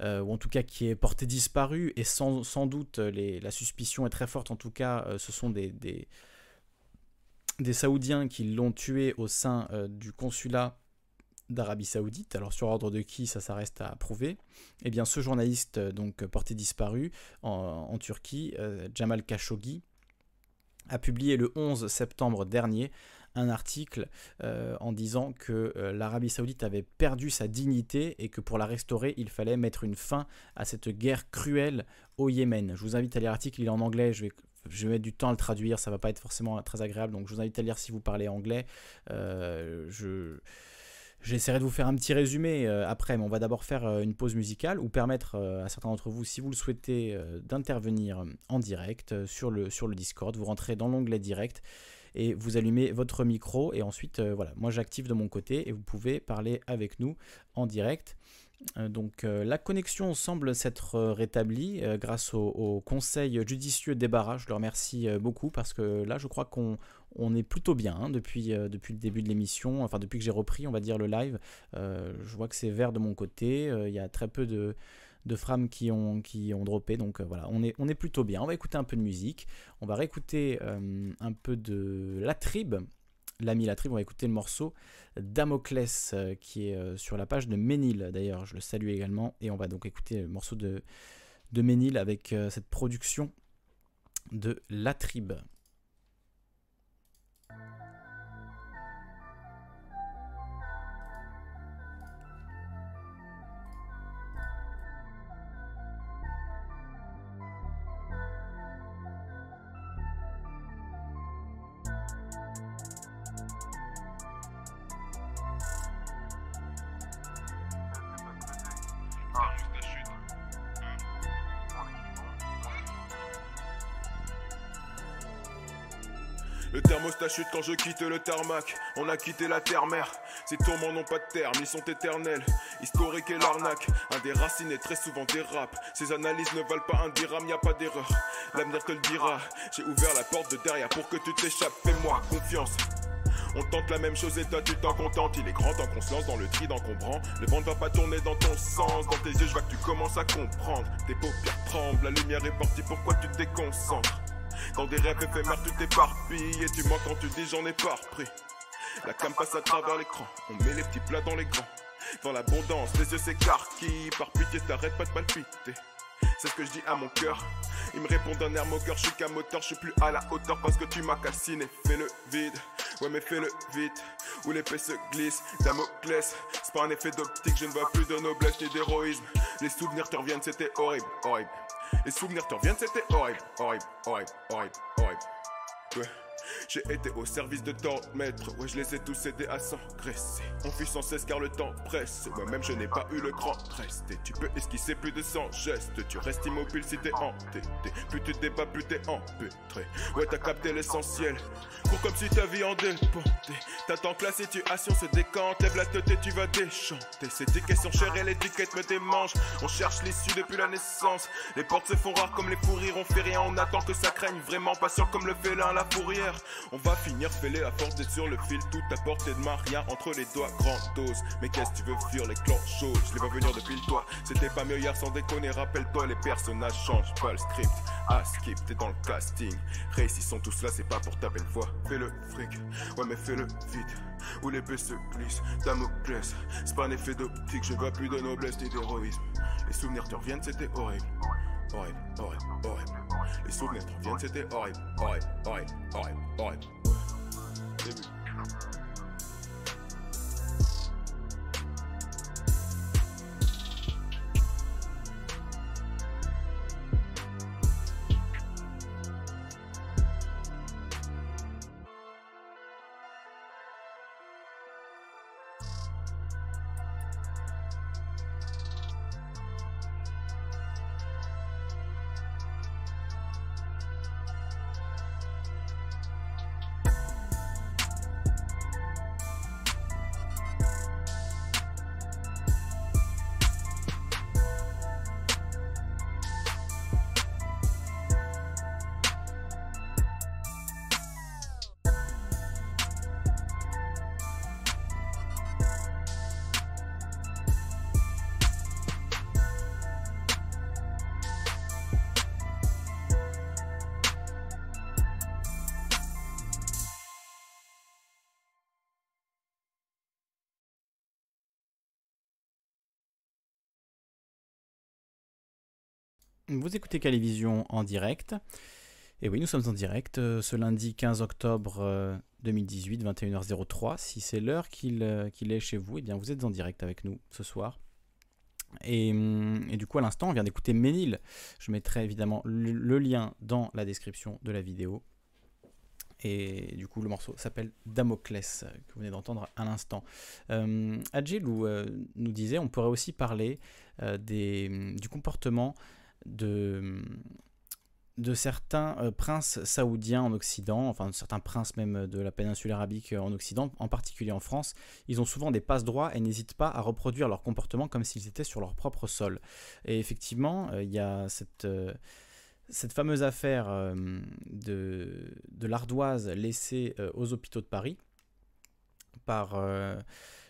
euh, ou en tout cas qui est porté disparu, et sans, sans doute euh, les- la suspicion est très forte, en tout cas euh, ce sont des, des, Saoudiens qui l'ont tué au sein du consulat d'Arabie Saoudite, alors sur ordre de qui ça, ça reste à prouver, et bien ce journaliste donc porté disparu en, en Turquie, Jamal Khashoggi, a publié le 11 septembre dernier un article euh, en disant que euh, l'Arabie Saoudite avait perdu sa dignité et que pour la restaurer, il fallait mettre une fin à cette guerre cruelle au Yémen. Je vous invite à lire l'article, il est en anglais, je vais, je vais mettre du temps à le traduire, ça va pas être forcément très agréable, donc je vous invite à lire si vous parlez anglais. Euh, je... J'essaierai de vous faire un petit résumé après, mais on va d'abord faire une pause musicale ou permettre à certains d'entre vous, si vous le souhaitez, d'intervenir en direct sur, le, sur le Discord. Vous rentrez dans l'onglet direct et vous allumez votre micro et ensuite, euh, voilà, moi j'active de mon côté et vous pouvez parler avec nous en direct. Euh, donc euh, la connexion semble s'être rétablie grâce au, conseil judicieux débarras. Je le remercie beaucoup parce que là je crois qu'on on est plutôt bien hein, depuis, depuis le début de l'émission, enfin depuis que j'ai repris on va dire le live. je vois que c'est vert de mon côté, il y a très peu de, de frames qui ont, qui droppé. Donc voilà, on est, on est plutôt bien. On va écouter un peu de musique. On va réécouter un peu de La Tribe l'ami La Tribe. On va écouter le morceau Damoclès euh, qui est euh, sur la page de Ménil. D'ailleurs, je le salue également. Et on va donc écouter le morceau de, de Ménil avec euh, cette production de La Tribe. Chute quand je quitte le tarmac. On a quitté la terre-mère. Ces tourments n'ont pas de terme, ils sont éternels. Historique et l'arnaque. Un des racines très souvent dérapes. Ces analyses ne valent pas un dirham, y a pas d'erreur. L'avenir te le dira. J'ai ouvert la porte de derrière pour que tu t'échappes. Fais-moi confiance. On tente la même chose et toi tu t'en contentes. Il est grand temps qu'on dans le tri d'encombrant. Le vent ne va pas tourner dans ton sens. Dans tes yeux, je vois que tu commences à comprendre. Tes paupières tremblent, la lumière est partie, pourquoi tu te déconcentres? Dans des rêves éphémères, t'éparpilles et tu manques quand tu dis j'en ai pas repris. La cam passe à travers l'écran, on met les petits plats dans les grands. Dans l'abondance, les yeux s'écarquillent, par pitié t'arrêtes pas de palpiter. C'est ce que je dis à mon cœur. Il me répond d'un air moqueur, je suis qu'un moteur, je suis plus à la hauteur parce que tu m'as calciné. Fais le vide, ouais mais fais le vite. Où l'épée se glisse, Damoclès. C'est pas un effet d'optique, je ne vois plus de noblesse ni d'héroïsme. Les souvenirs te reviennent, c'était horrible, horrible. Les souvenirs te reviennent, c'était horrible, horrible, horrible, horrible, horrible. Ouais. J'ai été au service de tant maîtres, ouais je les ai tous aidés à s'engraisser. On fuit sans cesse car le temps presse, moi-même je n'ai pas eu le grand reste. Tu peux esquisser plus de 100 gestes, tu restes immobile si t'es entêté. Plus tu débats, plus t'es empêtré. Ouais t'as capté l'essentiel, pour comme si ta vie en dépendait. T'attends que la situation se décante, lève la tête tu vas déchanter. Ces tickets sont chers et l'étiquette me démange On cherche l'issue depuis la naissance. Les portes se font rares comme les pourrir, on fait rien, on attend que ça craigne. Vraiment patient comme le félin, la fourrière on va finir fêlé à force d'être sur le fil, tout à portée de main, rien entre les doigts, grande dose. Mais qu'est-ce que tu veux fuir les clans chauds Je les vois venir depuis le toit. C'était pas mieux hier sans déconner, rappelle-toi, les personnages changent pas le script. Ah, skip, t'es dans le casting. Sont tous là, c'est pas pour ta belle voix. Fais le fric, ouais, mais fais le vite. Où l'épée se glisse, Damoclès. C'est pas un effet d'optique, je vois plus de noblesse ni d'héroïsme. Les souvenirs te reviennent, c'était horrible horrible, horrible, horrible. Les souvenirs te reviennent, c'était horrible, horrible, horrible, horrible, horrible. Début. Vous écoutez Calivision en direct. Et oui, nous sommes en direct euh, ce lundi 15 octobre 2018, 21h03. Si c'est l'heure euh, qu'il est chez vous, eh bien vous êtes en direct avec nous ce soir. Et, hum, du coup, à l'instant, on vient d'écouter Ménil. Je mettrai évidemment le, lien dans la description de la vidéo. Et du coup, le morceau s'appelle Damoclès, que vous venez d'entendre à l'instant. Euh, euh nous disait, on pourrait aussi parler des, du comportement de, certains euh, princes saoudiens en Occident, enfin de certains princes même de la péninsule arabique en Occident, en particulier en France, ils ont souvent des passe-droits et n'hésitent pas à reproduire leur comportement comme s'ils étaient sur leur propre sol. Et effectivement, il y a cette fameuse affaire de l'ardoise laissée aux hôpitaux de Paris par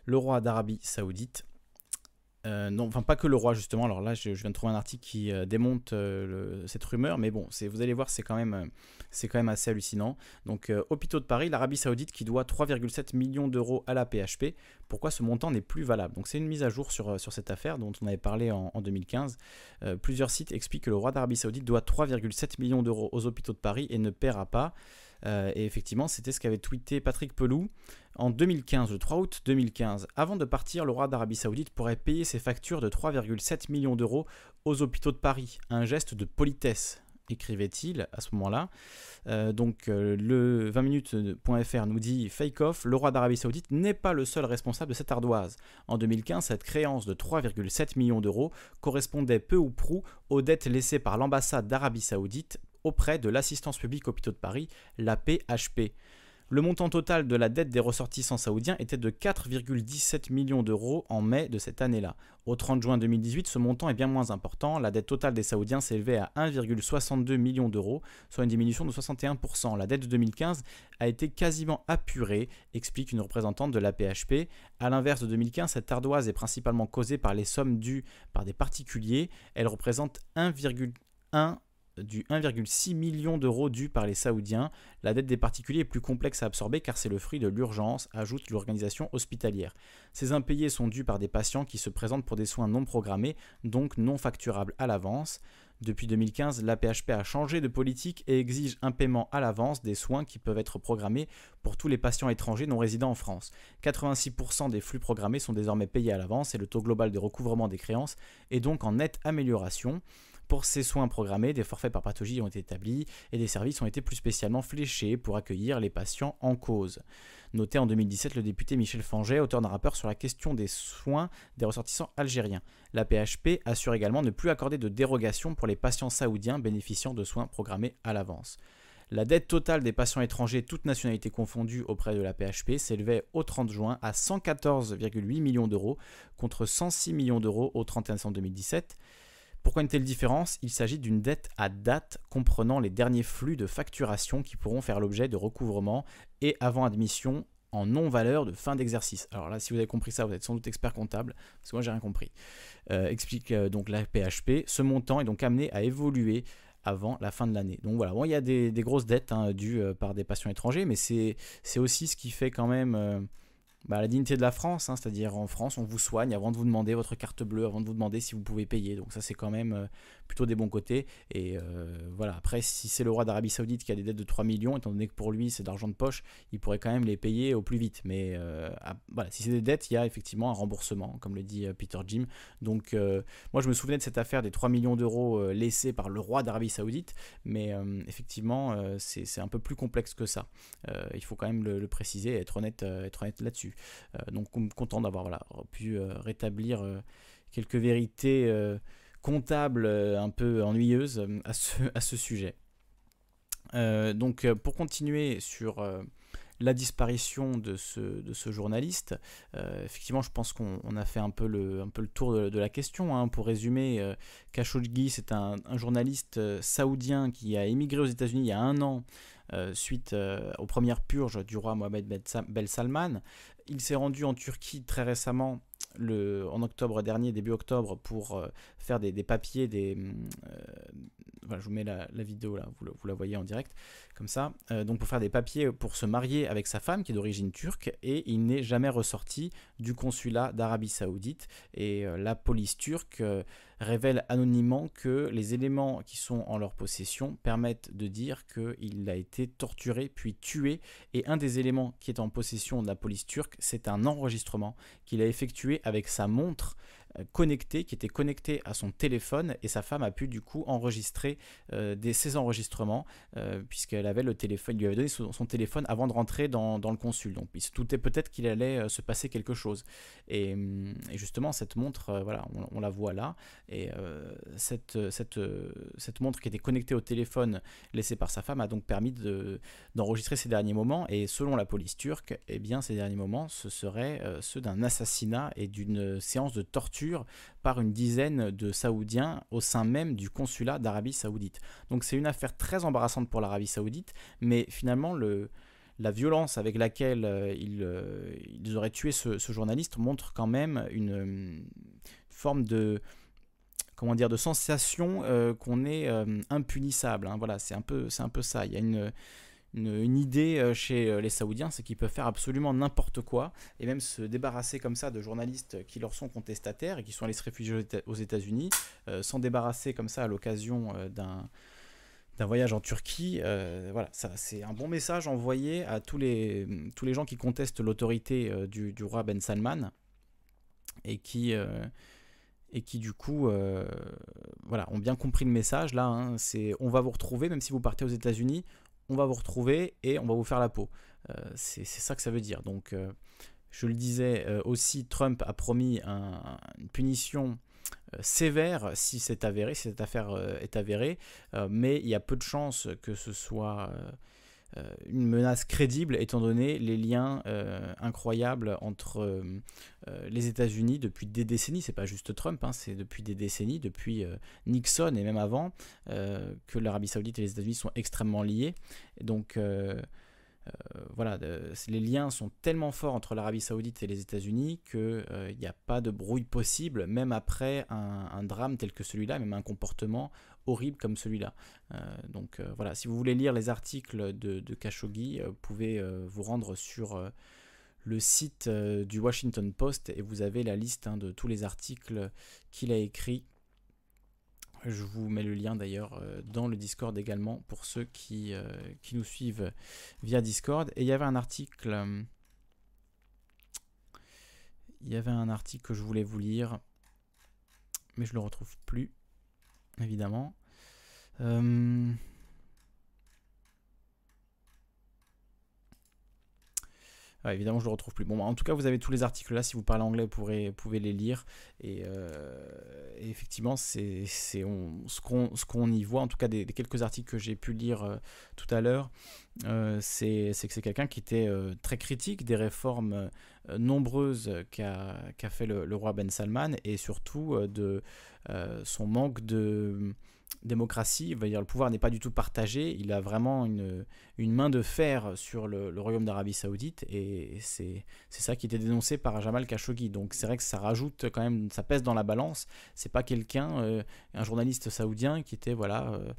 le roi d'Arabie saoudite euh, non, enfin pas que le roi justement. Alors là, je, viens de trouver un article qui euh, démonte euh, cette rumeur, mais bon, vous allez voir, c'est quand même, assez hallucinant. Donc, hôpitaux de Paris, l'Arabie Saoudite qui doit 3,7 millions d'euros à la PHP. Pourquoi ce montant n'est plus valable? Donc c'est une mise à jour sur, cette affaire dont on avait parlé en, en 2015. plusieurs sites expliquent que le roi d'Arabie Saoudite doit 3,7 millions d'euros aux hôpitaux de Paris et ne paiera pas. Et effectivement, c'était ce qu'avait tweeté Patrick Pelou en 2015, le 3 août 2015. Avant de partir, le roi d'Arabie Saoudite pourrait payer ses factures de 3,7 millions d'euros aux hôpitaux de Paris. Un geste de politesse, écrivait-il à ce moment-là. Euh, donc euh, le 20minutes.fr nous dit Fake off, le roi d'Arabie Saoudite n'est pas le seul responsable de cette ardoise. En 2015, cette créance de 3,7 millions d'euros correspondait peu ou prou aux dettes laissées par l'ambassade d'Arabie Saoudite auprès de l'assistance publique hôpitaux de Paris, la PHP. Le montant total de la dette des ressortissants saoudiens était de 4,17 millions d'euros en mai de cette année-là. Au 30 juin 2018, ce montant est bien moins important. La dette totale des Saoudiens s'élevait à 1,62 millions d'euros, soit une diminution de 61%. La dette de 2015 a été quasiment apurée, explique une représentante de la PHP. A l'inverse de 2015, cette ardoise est principalement causée par les sommes dues par des particuliers. Elle représente 1,1 du 1,6 million d'euros dus par les Saoudiens. La dette des particuliers est plus complexe à absorber car c'est le fruit de l'urgence, ajoute l'organisation hospitalière. Ces impayés sont dus par des patients qui se présentent pour des soins non programmés, donc non facturables à l'avance. Depuis 2015, la PHP a changé de politique et exige un paiement à l'avance des soins qui peuvent être programmés pour tous les patients étrangers non résidents en France. 86% des flux programmés sont désormais payés à l'avance et le taux global de recouvrement des créances est donc en nette amélioration. Pour ces soins programmés, des forfaits par pathologie ont été établis et des services ont été plus spécialement fléchés pour accueillir les patients en cause. Noté en 2017 le député Michel Fanget, auteur d'un rapport sur la question des soins des ressortissants algériens. La PHP assure également ne plus accorder de dérogation pour les patients saoudiens bénéficiant de soins programmés à l'avance. La dette totale des patients étrangers, toutes nationalités confondues, auprès de la PHP s'élevait au 30 juin à 114,8 millions d'euros contre 106 millions d'euros au 31 décembre 2017. Pourquoi une telle différence? Il s'agit d'une dette à date comprenant les derniers flux de facturation qui pourront faire l'objet de recouvrement et avant admission en non-valeur de fin d'exercice. Alors là, si vous avez compris ça, vous êtes sans doute expert comptable, parce que moi j'ai rien compris. Euh, explique euh, donc la PHP. Ce montant est donc amené à évoluer avant la fin de l'année. Donc voilà, bon, il y a des, grosses dettes hein, dues euh, par des patients étrangers, mais c'est aussi ce qui fait quand même bah, la dignité de la France, hein, c'est-à-dire en France, on vous soigne avant de vous demander votre carte bleue, avant de vous demander si vous pouvez payer. Donc ça, c'est quand même euh, plutôt des bons côtés. Et euh, voilà, après, si c'est le roi d'Arabie Saoudite qui a des dettes de 3 millions, étant donné que pour lui, c'est d'argent de poche, il pourrait quand même les payer au plus vite. Mais euh, voilà, si c'est des dettes, il y a effectivement un remboursement, comme le dit Peter Jim. Donc moi, je me souvenais de cette affaire des 3 millions d'euros laissés par le roi d'Arabie Saoudite, mais effectivement, c'est un peu plus complexe que ça. il faut quand même le, le préciser et être honnête, être honnête là-dessus. Euh, donc content d'avoir pu euh, rétablir euh, quelques vérités comptables un peu ennuyeuses à ce, sujet. donc pour continuer sur la disparition de ce, journaliste. effectivement, je pense qu'on a fait un peu le, tour de, la question. Hein. Pour résumer, euh, Khashoggi, c'est un, journaliste saoudien qui a émigré aux États-Unis il y a un an suite aux premières purges du roi Mohamed Ben Salman. Il s'est rendu en Turquie très récemment, le, en octobre dernier, début octobre, pour euh, faire des, papiers, des, euh, je vous mets la, vidéo là, vous, vous, la voyez en direct, comme ça. Euh, donc pour faire des papiers pour se marier avec sa femme qui est d'origine turque, et il n'est jamais ressorti du consulat d'Arabie Saoudite. Et la police turque révèle anonymement que les éléments qui sont en leur possession permettent de dire qu'il a été torturé puis tué. Et un des éléments qui est en possession de la police turque, c'est un enregistrement qu'il a effectué avec sa montre connecté, qui était connecté à son téléphone, et sa femme a pu du coup enregistrer des, ses enregistrements, puisqu'elle avait le téléphone, il lui avait donné son, téléphone avant de rentrer dans, le consul. Donc il se doutait peut-être qu'il allait se passer quelque chose. Et, justement, cette montre, voilà, on, la voit là, et cette, cette, cette montre qui était connectée au téléphone laissé par sa femme a donc permis d'enregistrer ces derniers moments, et selon la police turque, eh bien, ces derniers moments, ce seraient ceux d'un assassinat et d'une séance de torture par une dizaine de Saoudiens au sein même du consulat d'Arabie Saoudite. Donc c'est une affaire très embarrassante pour l'Arabie Saoudite, mais finalement le, la violence avec laquelle euh, euh, ils, auraient tué ce, journaliste montre quand même une, forme de comment dire de sensation euh, qu'on est impunissable. Hein. Voilà, c'est un peu c'est un peu ça. Il y a une une, idée euh, chez euh, les Saoudiens, c'est qu'ils peuvent faire absolument n'importe quoi et même se débarrasser comme ça de journalistes qui leur sont contestataires et qui sont allés se réfugier aux États-Unis, euh, s'en débarrasser comme ça à l'occasion d'un d'un voyage en Turquie. voilà, ça c'est un bon message envoyé à tous les, tous les gens qui contestent l'autorité du, du, roi Ben Salman et qui, et qui du coup voilà, ont bien compris le message. Là, hein, c'est on va vous retrouver, même si vous partez aux États-Unis, on va vous retrouver et on va vous faire la peau. Euh, c'est ça que ça veut dire. Donc, euh, je le disais euh, aussi, Trump a promis une punition sévère si c'est avéré, si cette affaire est avérée, mais il y a peu de chances que ce soit une menace crédible étant donné les liens euh, incroyables entre euh, les États-Unis depuis des décennies. C'est pas juste Trump, hein, c'est depuis des décennies, depuis Nixon et même avant, que l'Arabie Saoudite et les États-Unis sont extrêmement liés. donc voilà, les liens sont tellement forts entre l'Arabie Saoudite et les États-Unis qu'il n'y a pas de brouille possible, même après un drame tel que celui-là, même un comportement horrible comme celui-là. Euh, donc euh, voilà, si vous voulez lire les articles de, Khashoggi, euh, vous pouvez vous rendre sur le site du Washington Post et vous avez la liste hein, de tous les articles qu'il a écrits. Je vous mets le lien d'ailleurs dans le Discord également pour ceux qui, nous suivent via Discord. Et il y avait un article. il y avait un article que je voulais vous lire, mais je le retrouve plus évidemment. Euh, évidemment, je ne le retrouve plus. Bon, en tout cas, vous avez tous les articles là. Si vous parlez anglais, vous, pouvez les lire. Et, euh, effectivement, c'est ce qu'on y voit, en tout cas des, quelques articles que j'ai pu lire euh, tout à l'heure, c'est que c'est quelqu'un qui était très critique des réformes nombreuses qu'a fait le, roi Ben Salman et surtout de son manque de démocratie, dire, le pouvoir n'est pas du tout partagé, il a vraiment une, une main de fer sur le, royaume d'Arabie Saoudite, et c'est ça qui était dénoncé par Jamal Khashoggi. Donc c'est vrai que ça rajoute quand même, ça pèse dans la balance. C'est pas quelqu'un, euh, un journaliste saoudien qui était voilà euh,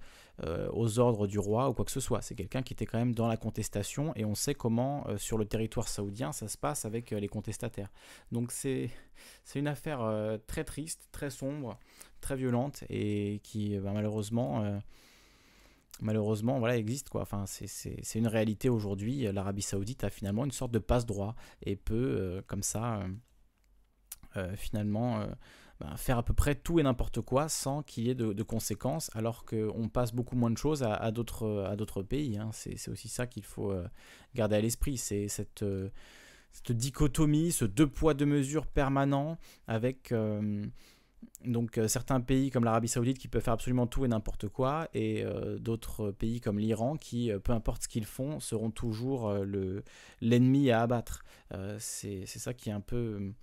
euh, aux ordres du roi ou quoi que ce soit. C'est quelqu'un qui était quand même dans la contestation, et on sait comment sur le territoire saoudien ça se passe avec les contestataires. Donc c'est une affaire très triste, très sombre très violente et qui bah, malheureusement euh, malheureusement voilà existe quoi. Enfin c'est une réalité aujourd'hui. l'Arabie Saoudite a finalement une sorte de passe droit et peut euh, comme ça euh, finalement bah, faire à peu près tout et n'importe quoi sans qu'il y ait de, conséquences alors qu'on passe beaucoup moins de choses à, à d'autres pays hein. c'est aussi ça qu'il faut garder à l'esprit. C'est cette cette dichotomie, ce deux poids deux mesures permanent avec donc euh, certains pays comme l'Arabie Saoudite qui peuvent faire absolument tout et n'importe quoi, et euh, d'autres pays comme l'Iran qui, euh, peu importe ce qu'ils font, seront toujours le l'ennemi à abattre. c'est ça qui est un peu,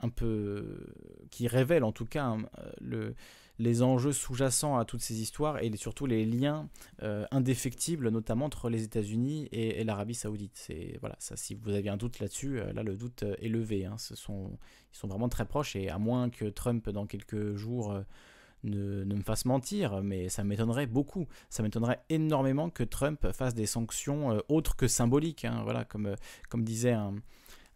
un peu, qui révèle en tout cas le les enjeux sous-jacents à toutes ces histoires et surtout les liens euh, indéfectibles, notamment entre les États-Unis et, l'Arabie Saoudite. C'est voilà, ça. Si vous aviez un doute là-dessus, euh, là le doute euh, est levé. Hein. Sont, ils sont vraiment très proches et à moins que Trump dans quelques jours ne, me fasse mentir, mais ça m'étonnerait beaucoup. Ça m'étonnerait énormément que Trump fasse des sanctions autres que symboliques. Hein. voilà, comme, comme disait un,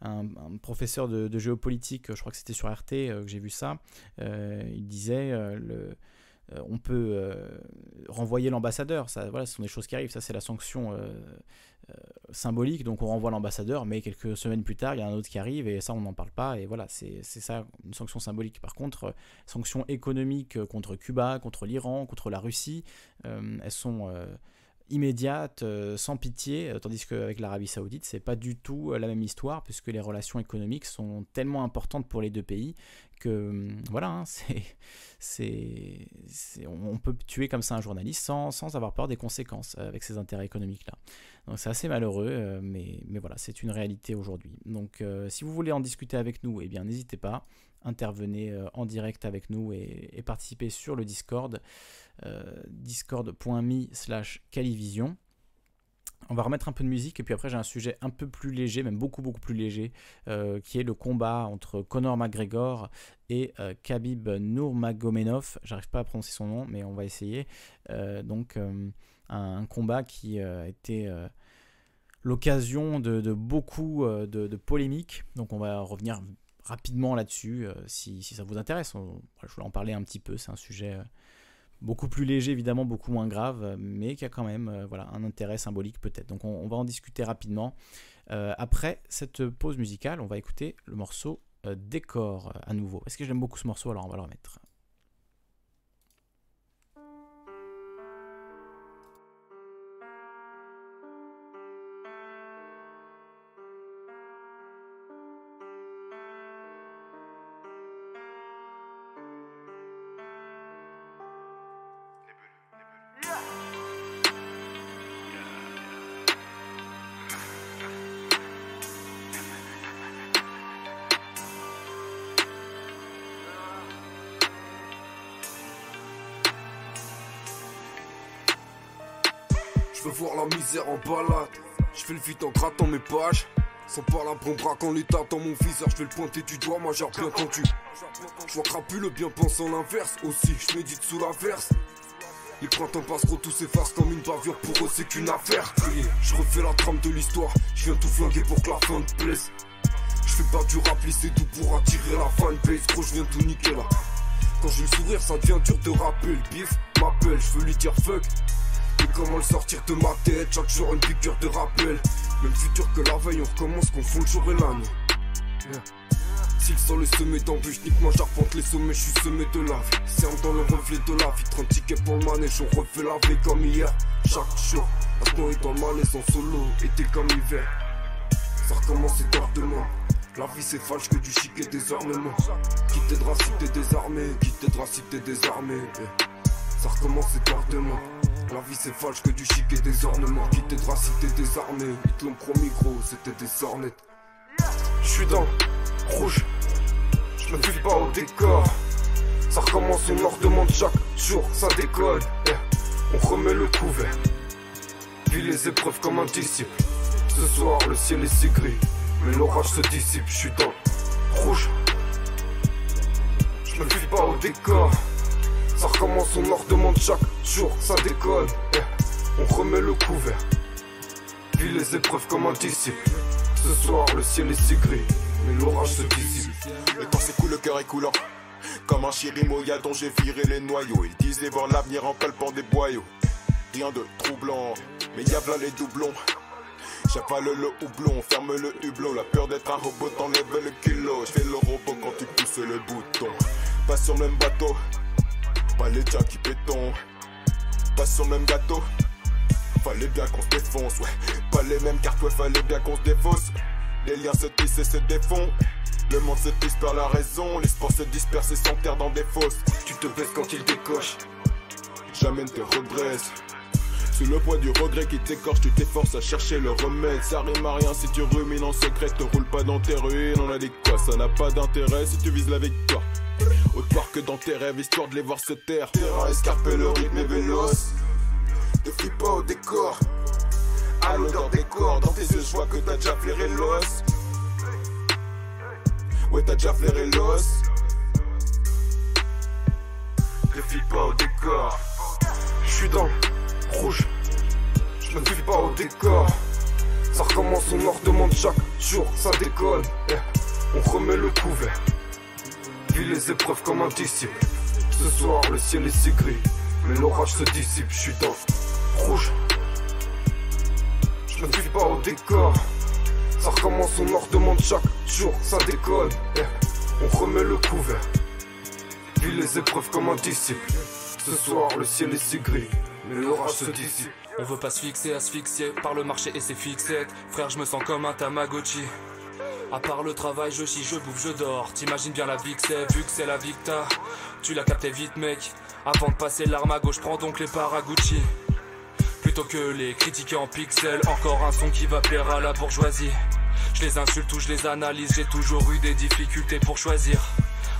un, professeur de, géopolitique, je crois que c'était sur RT euh, que j'ai vu ça, euh, il disait euh, on peut renvoyer l'ambassadeur. Voilà, ce sont des choses qui arrivent. Ça, c'est la sanction symbolique. Donc, on renvoie l'ambassadeur, mais quelques semaines plus tard, il y a un autre qui arrive et ça, on n'en parle pas. Et voilà, c'est ça une sanction symbolique. Par contre, sanctions économiques contre Cuba, contre l'Iran, contre la Russie, elles sont immédiate, euh, sans pitié, euh, tandis qu'avec l'Arabie Saoudite, c'est pas du tout euh, la même histoire, puisque les relations économiques sont tellement importantes pour les deux pays que hum, voilà, hein, on peut tuer comme ça un journaliste sans, sans avoir peur des conséquences avec ces intérêts économiques-là. Donc c'est assez malheureux, mais, mais voilà, c'est une réalité aujourd'hui. Donc si vous voulez en discuter avec nous, eh bien n'hésitez pas, intervenez en direct avec nous et, participez sur le Discord. Euh, discord.me slash calivision. On va remettre un peu de musique et puis après j'ai un sujet un peu plus léger, même beaucoup beaucoup plus léger, euh, qui est le combat entre Conor McGregor et euh, Khabib Nurmagomedov. J'arrive pas à prononcer son nom, mais on va essayer. donc un, combat qui a été l'occasion de, beaucoup de, polémiques. Donc on va revenir rapidement là-dessus si, ça vous intéresse. je voulais en parler un petit peu, c'est un sujet beaucoup plus léger évidemment, beaucoup moins grave, mais qui a quand même euh, voilà, un intérêt symbolique peut-être. Donc on, va en discuter rapidement. Euh, après cette pause musicale, on va écouter le morceau euh, Décor à nouveau. Est-ce que j'aime beaucoup ce morceau? Alors on va le remettre. Je fais le vite en grattant mes pages. Sans par la bombe quand lui dans mon viseur, je vais le pointer du doigt, j'ai bien entendu. Je vois crapu le bien pensant l'inverse aussi, je médite sous la verse. Les printemps passe trop, tout s'efface comme une bavure, pour eux c'est qu'une affaire. Je refais la trame de l'histoire, je viens tout flinguer pour que la fin te plaise. Je fais pas du rap, c'est tout pour attirer la fanbase, gros je viens tout niquer là. Quand j'ai le sourire, ça devient dur de rapper, le bif m'appelle, je veux lui dire fuck comment le sortir de ma tête. Chaque jour une piqûre de rappel. Même futur que la veille on recommence confond le jour et la nuit S'il sent le sommet d'embûche, nique moi j'arpente les sommets, je suis semé de la vie Serme dans le reflet de la vie, 30 tickets pour le manège, on refait la vie comme hier. Chaque jour, se noyer dans le malaise en solo, été comme hiver. Ça recommence et demain. La vie c'est falche que du chic et des armements. Qui t'aidera si t'es désarmé? Qui t'aidera si t'es désarmé? Ça recommence et demain la vie c'est falche que du chic et des ornements. Qui t'aidera si t'es désarmé? Ils te l'ont promis gros, c'était des sornettes Je suis dans rouge. Je me file pas au décor. Ça recommence, on leur demande chaque jour, ça décolle. Eh, On remet le couvert. Vis les épreuves comme un disciple. Ce soir le ciel est si gris Mais l'orage se dissipe, je suis dans rouge. Je me file pas au décor ça recommence, on leur demande chaque jour, ça déconne. Eh, on remet le couvert. Vis les épreuves comme un disciple. Ce soir, le ciel est si gris, mais l'orage se dissipe. Le temps s'écoule, le cœur est coulant. Comme un chirimoya dont j'ai viré les noyaux. Ils disaient voir l'avenir en palpant des boyaux. Rien de troublant, mais y'a là les doublons. J'avale le houblon, ferme le hublot. La peur d'être un robot t'enlève le kilo. J'fais le robot quand tu pousses le bouton. Pas sur le même bateau, pas les déjà qui béton. Pas sur le même gâteau. Fallait bien qu'on se défonce, ouais. Pas les mêmes cartes, ouais, fallait bien qu'on se défausse. Les liens se tissent et se défont. Le monde se tisse par la raison. L'espoir se disperse et s'enterre dans des fosses. Tu te baisses quand il décoche. Jamais ne te redresse. Sous le poids du regret qui t'écorche, tu t'efforces à chercher le remède. Ça rime à rien si tu rumines en secret, te roule pas dans tes ruines. On a dit quoi, ça n'a pas d'intérêt si tu vises la victoire. Autre part que dans tes rêves, histoire de les voir se taire. Terrain escarpé, le rythme est véloce. Te fie pas au décor. À l'odeur des corps, dans tes yeux, je vois que t'as déjà flairé l'os. Ouais, t'as déjà flairé l'os. Te fie pas au décor. Je suis dans rouge. Je me fie pas au décor. Ça recommence, on leur demande chaque jour, ça décolle. On remet le couvert. Vis les épreuves comme un disciple. Ce soir, le ciel est si gris, mais l'orage se dissipe, je suis dans rouge. Je me fie pas au décor. Ça recommence, on leur demande chaque jour, ça déconne. Eh, on remet le couvert. Vis les épreuves comme un disciple. Ce soir, le ciel est si gris, mais l'orage se dissipe. On veut pas se fixer, asphyxier par le marché et ses fixettes. Frère, je me sens comme un Tamagotchi. À part le travail, je chie, je bouffe, je dors. T'imagines bien la vie que c'est, vu que c'est la victa. Tu l'as capté vite, mec. Avant de passer l'arme à gauche, prends donc les Paragucci. Plutôt que les critiquer en pixels, encore un son qui va plaire à la bourgeoisie. Je les insulte ou je les analyse, j'ai toujours eu des difficultés pour choisir.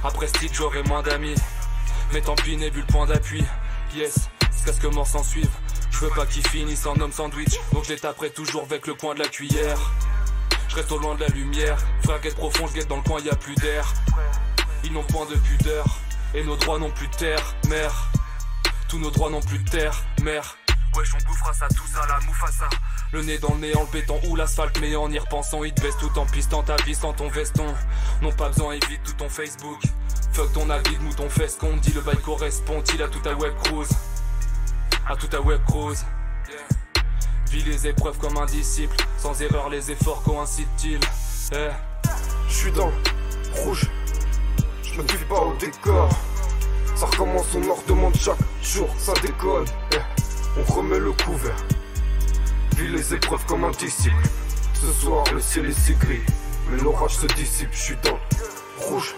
Après Steve, j'aurai moins d'amis. Mais tant pis, n'ai vu le point d'appui. Yes, c'est ce que mort s'en suivre. Je veux pas qu'ils finissent en homme sandwich, donc je les taperai toujours avec le coin de la cuillère. Je reste au loin de la lumière, frère guette profond, je guette dans le coin, y a plus d'air. Ils n'ont point de pudeur, et nos droits n'ont plus de terre, mère. Tous nos droits n'ont plus de terre, mère. Wesh, on bouffera ça, tout ça, la moufassa. Le nez dans le nez, en le béton ou l'asphalte, mais en y repensant, il te baisse tout en pistant ta vie sans ton veston. Non, pas besoin, évite tout ton Facebook. Fuck ton avis de mouton fesse qu'on dit le bail correspond-il à tout ta web cruise? À tout ta web cruise Vis les épreuves comme un disciple, sans erreur les efforts coïncident-ils? Eh, Je suis dans rouge. Je me fie pas au décor. Ça recommence, on leur demande chaque jour, ça déconne. Eh, On remet le couvert. Vis les épreuves comme un disciple. Ce soir, le ciel est si gris, mais l'orage se dissipe. Je suis dans rouge.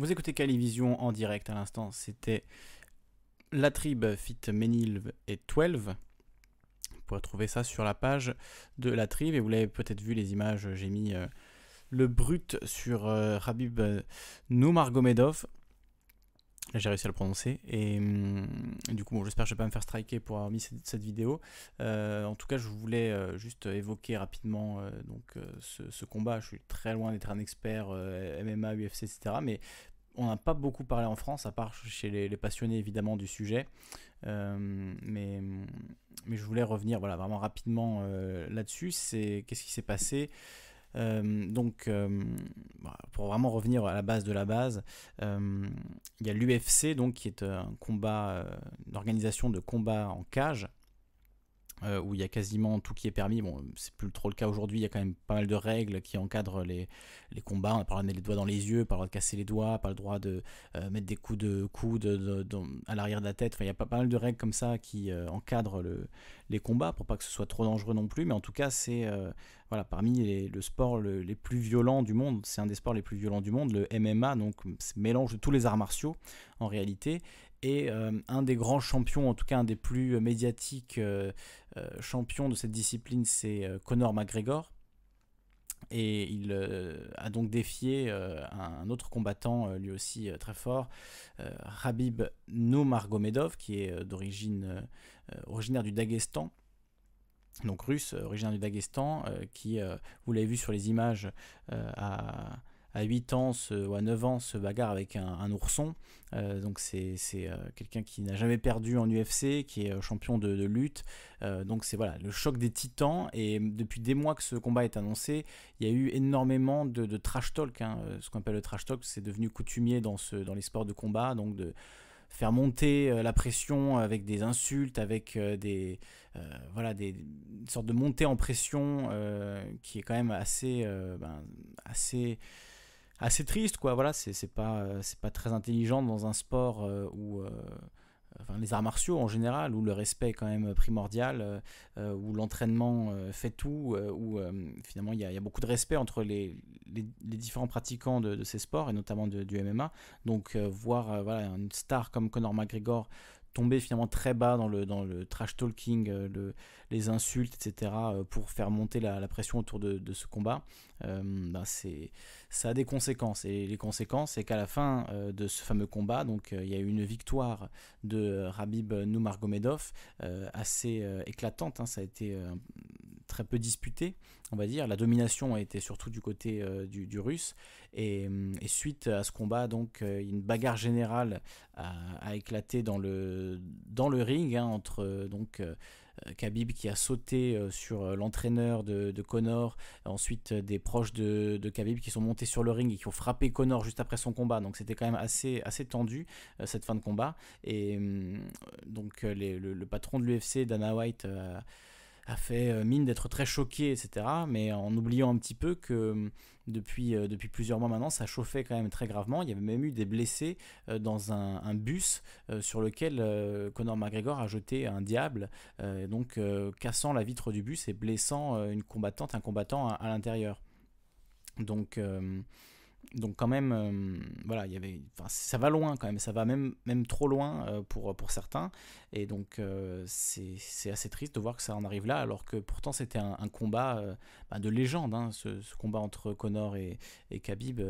Vous écoutez Calivision en direct à l'instant, c'était La Tribe Fit Menilv et 12. Vous pourrez trouver ça sur la page de La Tribe et vous l'avez peut-être vu les images, j'ai mis euh, le brut sur euh, Rabib euh, Noumargomedov. Là, J'ai réussi à le prononcer et hum, du coup bon, j'espère que je vais pas me faire striker pour avoir mis cette, vidéo. Euh, en tout cas je voulais euh, juste évoquer rapidement euh, donc, euh, ce, combat. Je suis très loin d'être un expert euh, MMA, UFC, etc. on n'a pas beaucoup parlé en France, à part chez les, passionnés évidemment du sujet. Euh, mais, je voulais revenir voilà, vraiment rapidement euh, là-dessus. C'est qu'est-ce qui s'est passé? Euh, donc, pour vraiment revenir à la base de la base, il y a l'UFC donc qui est un combat, une organisation de combat en cage euh, où il y a quasiment tout qui est permis. Bon, c'est plus trop le cas aujourd'hui. Il y a quand même pas mal de règles qui encadrent les, les combats. On n'a pas le droit de mettre les doigts dans les yeux, pas le droit de casser les doigts, pas le droit de euh, mettre des coups de coude de- de- à l'arrière de la tête. Enfin, il y a pas, mal de règles comme ça qui euh, encadrent le- les combats pour pas que ce soit trop dangereux non plus. Mais en tout cas, c'est voilà parmi les, le sport le- les plus violents du monde. C'est un des sports les plus violents du monde, le MMA. Donc, mélange de tous les arts martiaux en réalité. Et euh, un des grands champions, en tout cas un des plus médiatiques euh, euh, champions de cette discipline, c'est euh, Conor McGregor. Et il euh, a donc défié euh, un, autre combattant, euh, lui aussi euh, très fort, euh, Habib Nomargomedov, qui est euh, d'origine euh, euh, originaire du Daghestan, donc russe, euh, originaire du Daghestan, euh, qui, euh, vous l'avez vu sur les images, euh, à, à 8 ans ou à 9 ans se bagarre avec un, ourson. Euh, donc c'est euh, quelqu'un qui n'a jamais perdu en UFC, qui est euh, champion de, lutte. Euh, donc c'est voilà le choc des titans. Et depuis des mois que ce combat est annoncé, il y a eu énormément de, trash talk. hein. Ce qu'on appelle le trash talk, c'est devenu coutumier dans, ce, dans les sports de combat. Donc de faire monter la pression avec des insultes, avec des euh, voilà des une sorte de montée en pression qui est quand même assez ben, assez assez triste quoi. Voilà c'est pas euh, pas très intelligent dans un sport euh, où euh, enfin les arts martiaux en général où le respect est quand même primordial où l'entraînement fait tout où finalement il y, a beaucoup de respect entre les, les, différents pratiquants de, ces sports et notamment du MMA donc voir voilà une star comme Conor McGregor tomber finalement très bas dans le, dans le trash talking, le, les insultes, etc., pour faire monter la, pression autour de, ce combat, ben c'est, ça a des conséquences. Et les conséquences, c'est qu'à la fin de ce fameux combat, donc il y a eu une victoire de Rabib Noumargomedov assez éclatante. Hein, ça a été très peu disputé, on va dire. La domination été surtout du côté du, russe. Et, suite à ce combat, donc, une bagarre générale a, éclaté dans le, ring hein, entre donc Khabib qui a sauté sur l'entraîneur de, Connor, ensuite des proches de, Khabib qui sont montés sur le ring et qui ont frappé Connor juste après son combat. Donc c'était quand même assez, assez tendu cette fin de combat. Et donc le, patron de l'UFC, Dana White, fait euh, mine d'être très choqué, etc. Mais en oubliant un petit peu que euh, depuis, euh, depuis plusieurs mois maintenant, ça chauffait quand même très gravement. Il y avait même eu des blessés dans un, bus sur lequel Conor McGregor a jeté un diable, donc cassant la vitre du bus et blessant une combattante, un combattant à l'intérieur. Donc donc quand même, euh, voilà, il y avait, ça va loin quand même, ça va même, trop loin euh, pour, pour certains, et donc euh, c'est assez triste de voir que ça en arrive là, alors que pourtant c'était un, combat bah, de légende, hein, ce, combat entre Connor et, et Khabib,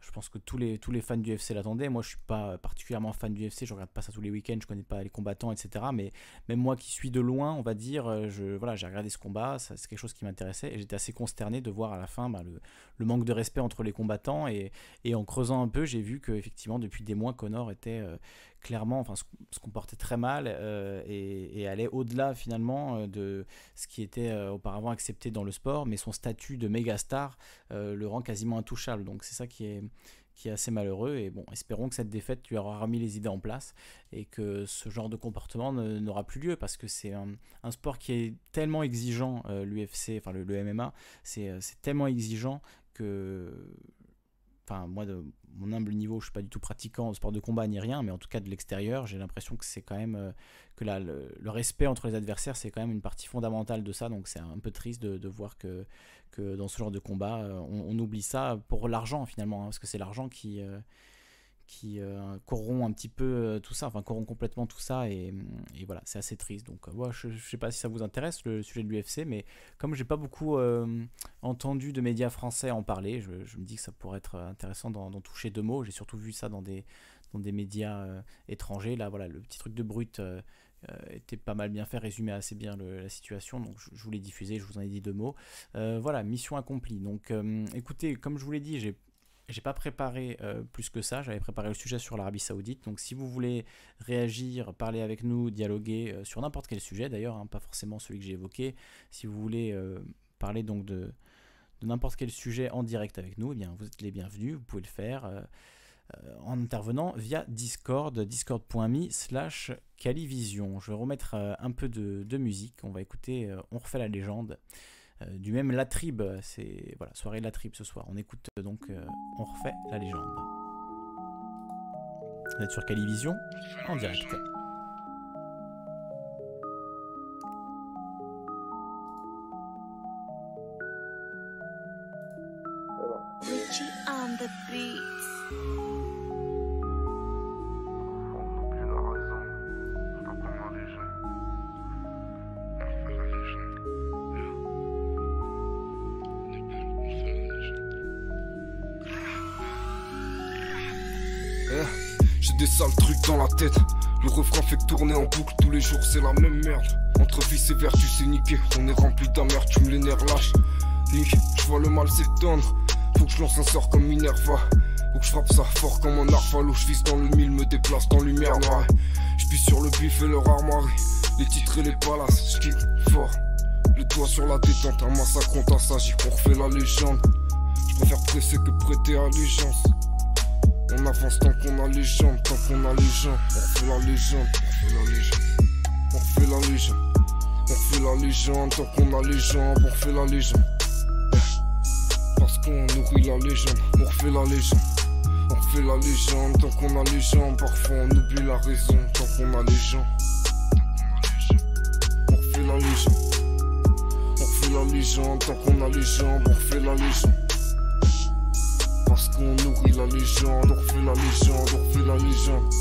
je pense que tous les, tous les fans du UFC l'attendaient. Moi, je suis pas particulièrement fan du UFC, je regarde pas ça tous les week-ends, je connais pas les combattants, etc. Mais même moi qui suis de loin, on va dire, euh, je, voilà, j'ai regardé ce combat, c'est quelque chose qui m'intéressait et j'étais assez consterné de voir à la fin bah, le, manque de respect entre les combattants. Et, en creusant un peu, j'ai vu que effectivement depuis des mois, Connor était euh, clairement, enfin, se, comportait très mal euh, et, allait au-delà finalement de ce qui était auparavant accepté dans le sport, mais son statut de méga star le rend quasiment intouchable. Donc c'est ça qui est qui est assez malheureux. Et bon, espérons que cette défaite lui aura remis les idées en place et que ce genre de comportement n'aura plus lieu parce que c'est un, sport qui est tellement exigeant, euh, l'UFC, enfin le, MMA, euh, c'est tellement exigeant que enfin moi de mon humble niveau, je suis pas du tout pratiquant de sport de combat ni rien, mais en tout cas de l'extérieur, j'ai l'impression que c'est quand même euh, que le, respect entre les adversaires, c'est quand même une partie fondamentale de ça. Donc c'est un peu triste de, voir que que dans ce genre de combat, euh, on, oublie ça pour l'argent finalement, hein, parce que c'est l'argent qui euh, qui euh, corrompt un petit peu euh, tout ça, enfin corrompt complètement tout ça, et, voilà, c'est assez triste. Donc, euh, je, ne sais pas si ça vous intéresse le sujet de l'UFC, mais comme j'ai pas beaucoup entendu de médias français en parler, je, me dis que ça pourrait être intéressant d'en toucher deux mots. J'ai surtout vu ça dans des, dans des médias étrangers. Là, voilà, le petit truc de brut. était pas mal bien fait, résumait assez bien la situation, donc je, je, vous l'ai diffusé, je vous en ai dit deux mots. voilà, mission accomplie. Donc écoutez, comme je vous l'ai dit, j'ai j'ai pas préparé euh, plus que ça, j'avais préparé le sujet sur l'Arabie Saoudite. Donc si vous voulez réagir, parler avec nous, dialoguer euh, sur n'importe quel sujet d'ailleurs, hein, pas forcément celui que j'ai évoqué, si vous voulez euh, parler donc de, n'importe quel sujet en direct avec nous, eh bien vous êtes les bienvenus, vous pouvez le faire en intervenant via Discord, discord.me slash Calivision. Je vais remettre un peu de, de, musique, on va écouter On refait la légende. Euh, du même La Tribe. C'est voilà, soirée La Tribe ce soir. On écoute euh, donc, euh, on refait la légende. Vous êtes sur Calivision en direct. Des sales trucs dans la tête. Le refrain fait tourner en boucle tous les jours, c'est la même merde. Entre vice et vertu, c'est niqué. On est rempli d'amertume, les nerfs lâches. Nick, je vois le mal s'étendre. Faut que je lance un sort comme Minerva. Faut que je frappe ça fort comme un arfalo. Je vise dans le mille, me déplace dans lumière noire. Je sur le bif et leur armoire. Les titres et les palaces, je fort. Le doigt sur la détente, un massacre, on s'agit pour refait la légende. Je préfère presser que prêter allégeance. On avance tant qu'on a les jambes, tant qu'on a les gens. On fait la légende, on fait la légende. On fait la légende, on fait la légende. Tant qu'on a les jambes, on fait la légende. Parce qu'on nourrit la légende, on refait la légende. On fait la légende, tant qu'on a les jambes. Parfois on oublie la raison, tant qu'on a les gens. On fait la légende. On fait la légende, tant qu'on a les jambes, on fait la légende. Parce qu'on nourrit la légende, on refait la légende, on refait la légende.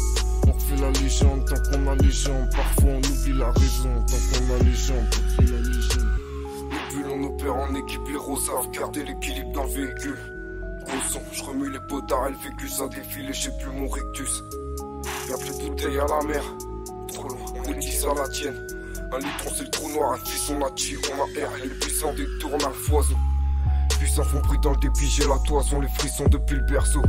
On refait la légende tant qu'on a les jambes. Parfois on oublie la raison tant qu'on a les jambes. On refait la légende. Depuis l'on opère en équipe, les rosards. Garder l'équilibre dans le véhicule. Son, je remue les potards, elle fait que ça défile et j'ai plus mon rectus. Y'a plus de bouteilles à la mer. Trop loin, on est 10 à la tienne. Un litron c'est le trou noir, un fils on a on a air. Les puissants détournent à foison. Puissants font bruit dans le dépit, j'ai la toison, les frissons depuis le berceau.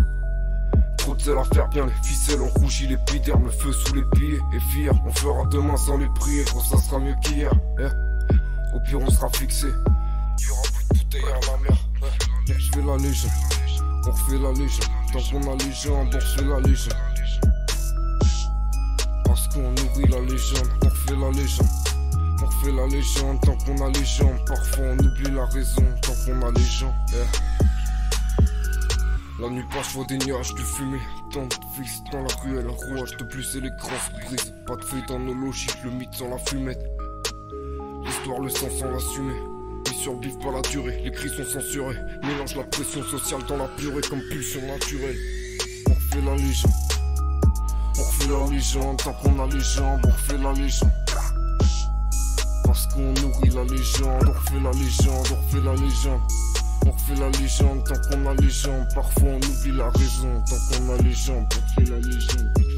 Trop de zèle à faire bien les ficelles, on rougit l'épiderme, le feu sous les pieds. Et fier, on fera demain sans les prier, gros ça sera mieux qu'hier. Eh. Au pire on sera fixé. Y'aura plus de bouteilles à la mer. Eh. Je fais la légende, on refait la légende. Tant qu'on a jambes, on refait la légende. Parce qu'on nourrit la légende, on refait la légende. On refait la légende tant qu'on a les jambes. Parfois on oublie la raison tant qu'on a les gens. eh. La nuit passe, je vois des nuages de fumée. Tant de vis dans la ruelle, rouage de plus et l'écran se brise. Pas de feuilles dans nos logiques, le mythe sans la fumette. L'histoire, le sang sans l'assumer. Ils survivent pas la durée, les cris sont censurés. Mélange la pression sociale dans la purée comme pulsion naturelle. On refait la légende. On refait la légende tant qu'on a les jambes, on refait la légende. Parce qu'on nourrit la légende, on refait la légende, on refait la légende. On refait la légende tant qu'on a les jambes. Parfois on oublie la raison tant qu'on a les jambes. On refait la légende.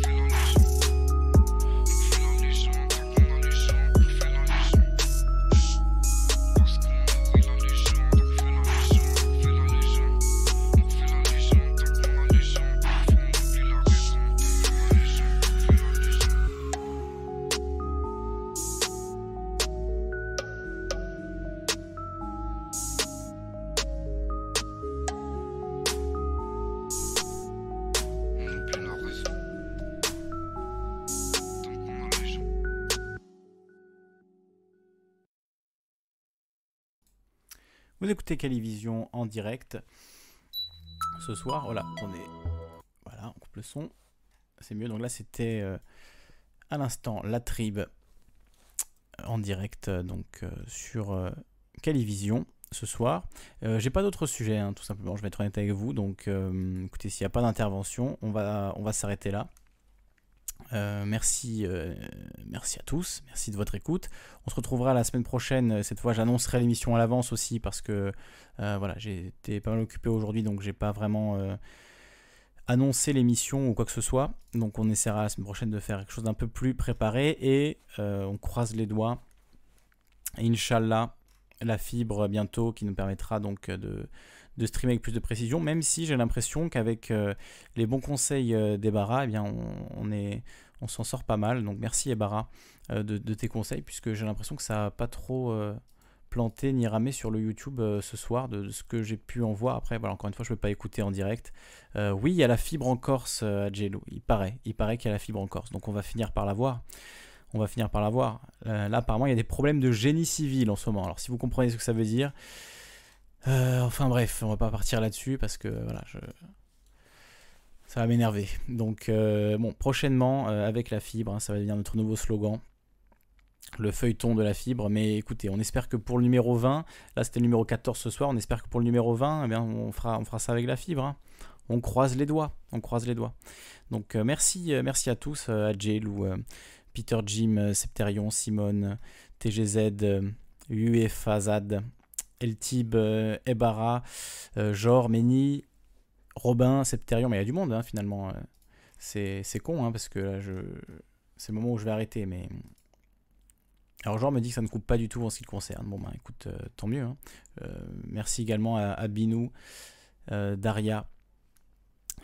Vous écoutez Calivision en direct ce soir. Voilà, on est. Voilà, on coupe le son. C'est mieux. Donc là, c'était euh, à l'instant la tribe en direct euh, donc euh, sur euh, Calivision ce soir. Euh, J'ai pas d'autres sujets, hein, tout simplement. Je vais être honnête avec vous. Donc, euh, écoutez, s'il n'y a pas d'intervention, on va, on va s'arrêter là. Euh, merci, euh, merci à tous, merci de votre écoute. On se retrouvera la semaine prochaine. Cette fois, j'annoncerai l'émission à l'avance aussi parce que euh, voilà, j'ai pas mal occupé aujourd'hui, donc j'ai pas vraiment euh, annoncé l'émission ou quoi que ce soit. Donc, on essaiera la semaine prochaine de faire quelque chose d'un peu plus préparé et euh, on croise les doigts. Inch'Allah, la fibre bientôt qui nous permettra donc de, de streamer avec plus de précision, même si j'ai l'impression qu'avec euh, les bons conseils euh, d'Ebara, eh bien on, est, on s'en sort pas mal. Donc merci Ebara euh, de, tes conseils, puisque j'ai l'impression que ça n'a pas trop planté ni ramé sur le YouTube ce soir, de, ce que j'ai pu en voir. Après, voilà, encore une fois, je ne peux pas écouter en direct. Oui, il y a la fibre en Corse euh, il paraît, il paraît qu'il y a la fibre en Corse, donc on va finir par la voir. On va finir par la voir. Là, apparemment, il y a des problèmes de génie civil en ce moment. Alors, si vous comprenez ce que ça veut dire, euh, enfin bref, on va pas partir là-dessus parce que voilà, je... ça va m'énerver. Donc euh, bon, prochainement euh, avec la fibre, hein, ça va devenir notre nouveau slogan, le feuilleton de la fibre. Mais écoutez, on espère que pour le numéro 20, là c'était le numéro 14 ce soir, on espère que pour le numéro 20, eh bien, on fera, ça avec la fibre. hein. On croise les doigts, on croise les doigts. Donc merci, merci à tous, à Jailou, euh, Peter Jim, Septerion, Simone, TGZ, UEFAZAD, Eltib, euh, Ebara, euh, Jor, Meni, Robin, Septerion, mais il y a du monde hein, finalement. euh. C'est con hein, parce que je... c'est le moment où je vais arrêter. Mais... Alors, Jor me dit que ça ne coupe pas du tout en ce qui le concerne. Bon, ben écoute, tant mieux. hein. Merci également à, Binou, Daria,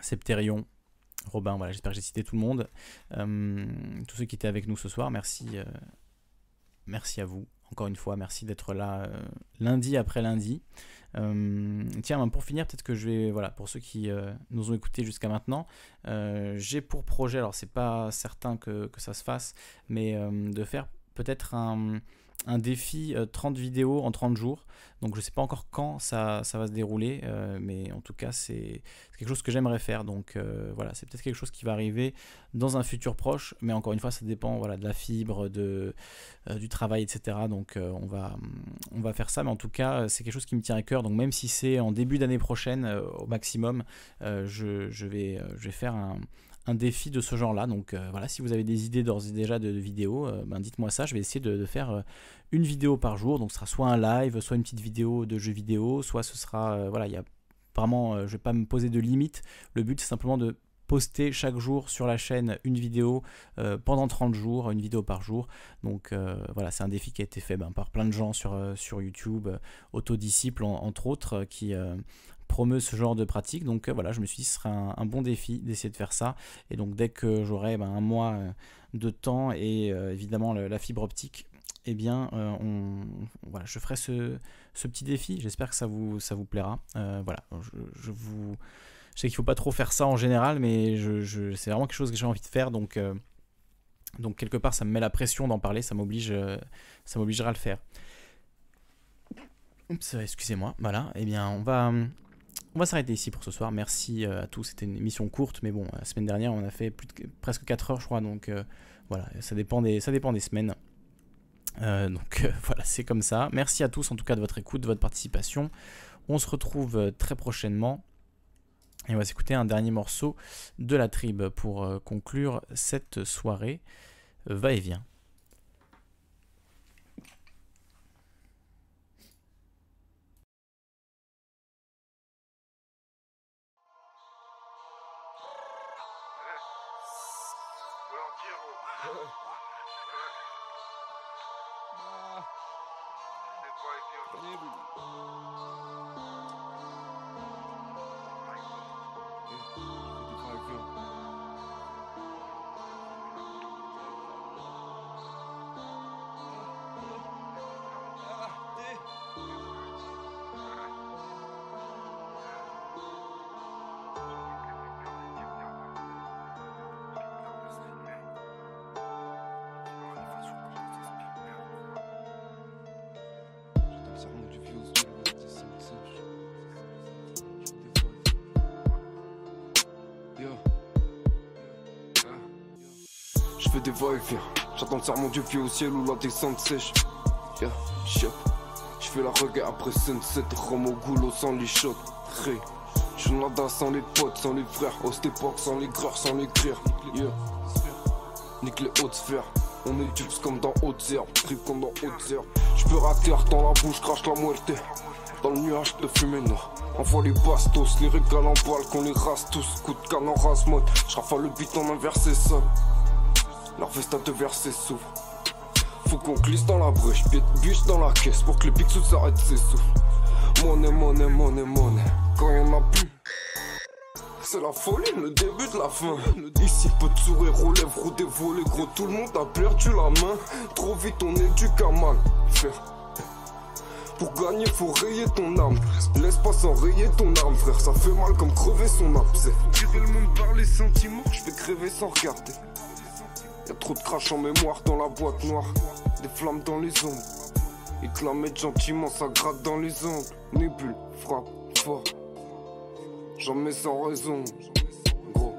Septerion, Robin. Voilà, j'espère que j'ai cité tout le monde. Tous ceux qui étaient avec nous ce soir, merci, merci à vous. Encore une fois, merci d'être là euh, lundi après lundi. Euh, tiens, ben, pour finir, peut-être que je vais, voilà, pour ceux qui euh, nous ont écoutés jusqu'à maintenant, j'ai pour projet, alors c'est pas certain que, ça se fasse, mais de faire peut-être un, un défi euh, 30 vidéos en 30 jours. Donc je sais pas encore quand ça, ça va se dérouler, euh, mais en tout cas c'est quelque chose que j'aimerais faire. Donc euh, voilà, c'est peut-être quelque chose qui va arriver dans un futur proche, mais encore une fois ça dépend voilà, de la fibre, de, euh, du travail, etc. Donc euh, on, va, on va faire ça, mais en tout cas c'est quelque chose qui me tient à cœur. Donc même si c'est en début d'année prochaine euh, au maximum, euh, je, je vais, euh, je vais faire un, un défi de ce genre-là. Donc voilà, si vous avez des idées d'ores et déjà de, vidéos, ben, dites-moi ça. Je vais essayer de, faire une vidéo par jour. Donc ce sera soit un live, soit une petite vidéo de jeu vidéo, soit ce sera voilà, il y a vraiment, je vais pas me poser de limites. Le but c'est simplement de poster chaque jour sur la chaîne une vidéo euh, pendant 30 jours, une vidéo par jour. Donc euh, voilà, c'est un défi qui a été fait ben, par plein de gens sur, euh, sur YouTube, Autodisciple entre autres, qui promeut ce genre de pratique. Donc voilà, je me suis dit ce serait un, bon défi d'essayer de faire ça. Et donc dès que j'aurai ben, un mois de temps et évidemment la fibre optique, eh bien, on, voilà, je ferai ce, ce petit défi. J'espère que ça vous, ça vous plaira. voilà, je vous je sais qu'il faut pas trop faire ça en général, mais je, c'est vraiment quelque chose que j'ai envie de faire, donc, euh, donc quelque part ça me met la pression d'en parler, ça m'oblige, euh, ça m'obligera à le faire. Oups, excusez-moi. Voilà, eh bien on va, on va s'arrêter ici pour ce soir. Merci euh, à tous. C'était une émission courte, mais bon, la semaine dernière on a fait plus de, presque 4 heures, je crois, donc voilà, ça dépend des, ça dépend des semaines. donc voilà, c'est comme ça. Merci à tous en tout cas de votre écoute, de votre participation. On se retrouve très prochainement. Et on va s'écouter un dernier morceau de la tribe pour euh, conclure cette soirée. Va J'attends le serment du vieux au ciel ou la descente sèche. Yeah, shit. J'fais la reggae après sunset, rhum au goulot sans les shots. Ré. J'nada sans les potes, sans les frères. Au époque, sans les greurs, sans les cuirs. Yeah. Nique les hautes sphères. On est dupes comme dans hautes herbes, trip comme dans hautes herbes. J'peux rater dans la bouche, crache la muerte. Dans le nuage de fumée noire. Envoie les bastos, les régales en balle, qu'on les rase tous. Coup de canne en rase mode. J'rafale le bit en inversé seul. Leur veste à deux versets s'ouvre. Faut qu'on glisse dans la brèche, bûche dans la caisse pour que les pixels s'arrêtent ses souffles. Monnaie, monnaie, monnaie, monnaie. Quand y'en a plus. C'est la folie, le début de la fin. Ici, peu de sourire aux lèvres ou des volets. Gros, tout le monde a perdu la main. Trop vite, on est du mal Frère. Pour gagner, faut rayer ton âme. Laisse pas s'enrayer ton arme, frère. Ça fait mal comme crever son abcès. Tirer le monde par les sentiments, je vais crever sans regarder. Y'a trop de crash en mémoire dans la boîte noire. Des flammes dans les ombres. Ils te gentiment, ça gratte dans les ongles. Nébule, frappe, fort. J'en mets sans raison. Gros.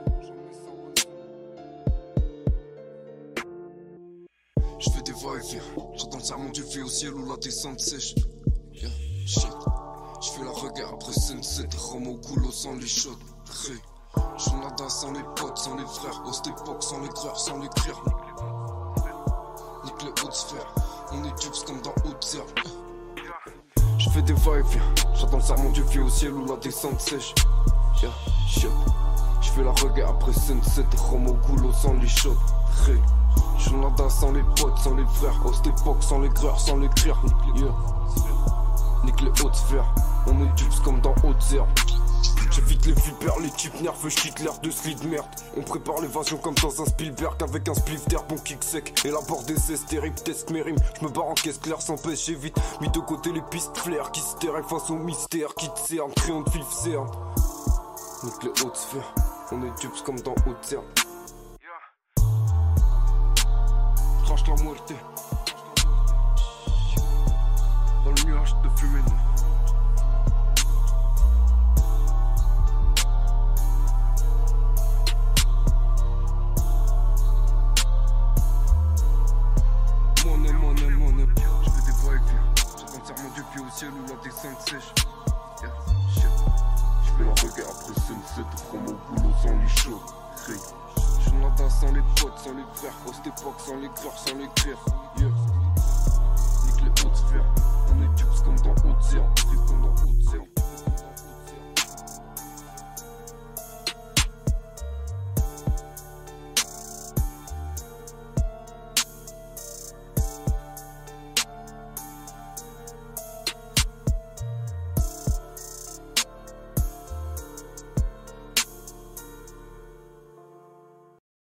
Je fais des va-et-vient. J'entends le serment du feu au ciel ou la descente sèche. Shit. Je fais la regard après sunset. Rome au goulot sans les shots. Je nada sans les potes, sans les frères, au cette époque, sans les creurs, sans les cuirs. Nique les hautes sphères, on est dupes comme dans herbes. Je fais des va-et-vient, j'attends le serment du vieux au ciel ou la descente sèche. Yeah. Je fais la reggae après sunset, rhum au goulot sans les shots. Ré. Je nada sans les potes, sans les frères, au cette époque, sans les creurs, sans les cuirs. Yeah. Nique les hautes sphères, on est dupes comme dans haute herbes. J'évite les vipères, les types nerveux, j'quitte l'air de slide merde. On prépare l'évasion comme dans un Spielberg avec un spliff d'air, bon kick sec. Et la bord des cesses, terrible, test mes rimes. J'me barre en caisse claire sans pêcher vite. Mis de côté les pistes flair qui se face au mystère qui te cerne, crayon de fif cerne. Nique les hautes sphères, on est dupes comme dans haute cerne. Crache la muerte. Dans le nuage de fumée monnaie, monnaie, monnaie. Je fais des voix J'attends serment du pied au ciel où la descente sèche. Yeah, shit. Je fais un regard après sunset, prends mon boulot sans les chauds. Hey. Je nada sans les potes, sans les verres. Au cette époque, sans les corps, sans les cuirs. Yeah. Nique les hautes sphères. On est dupes comme dans haute séance. comme dans haute séance.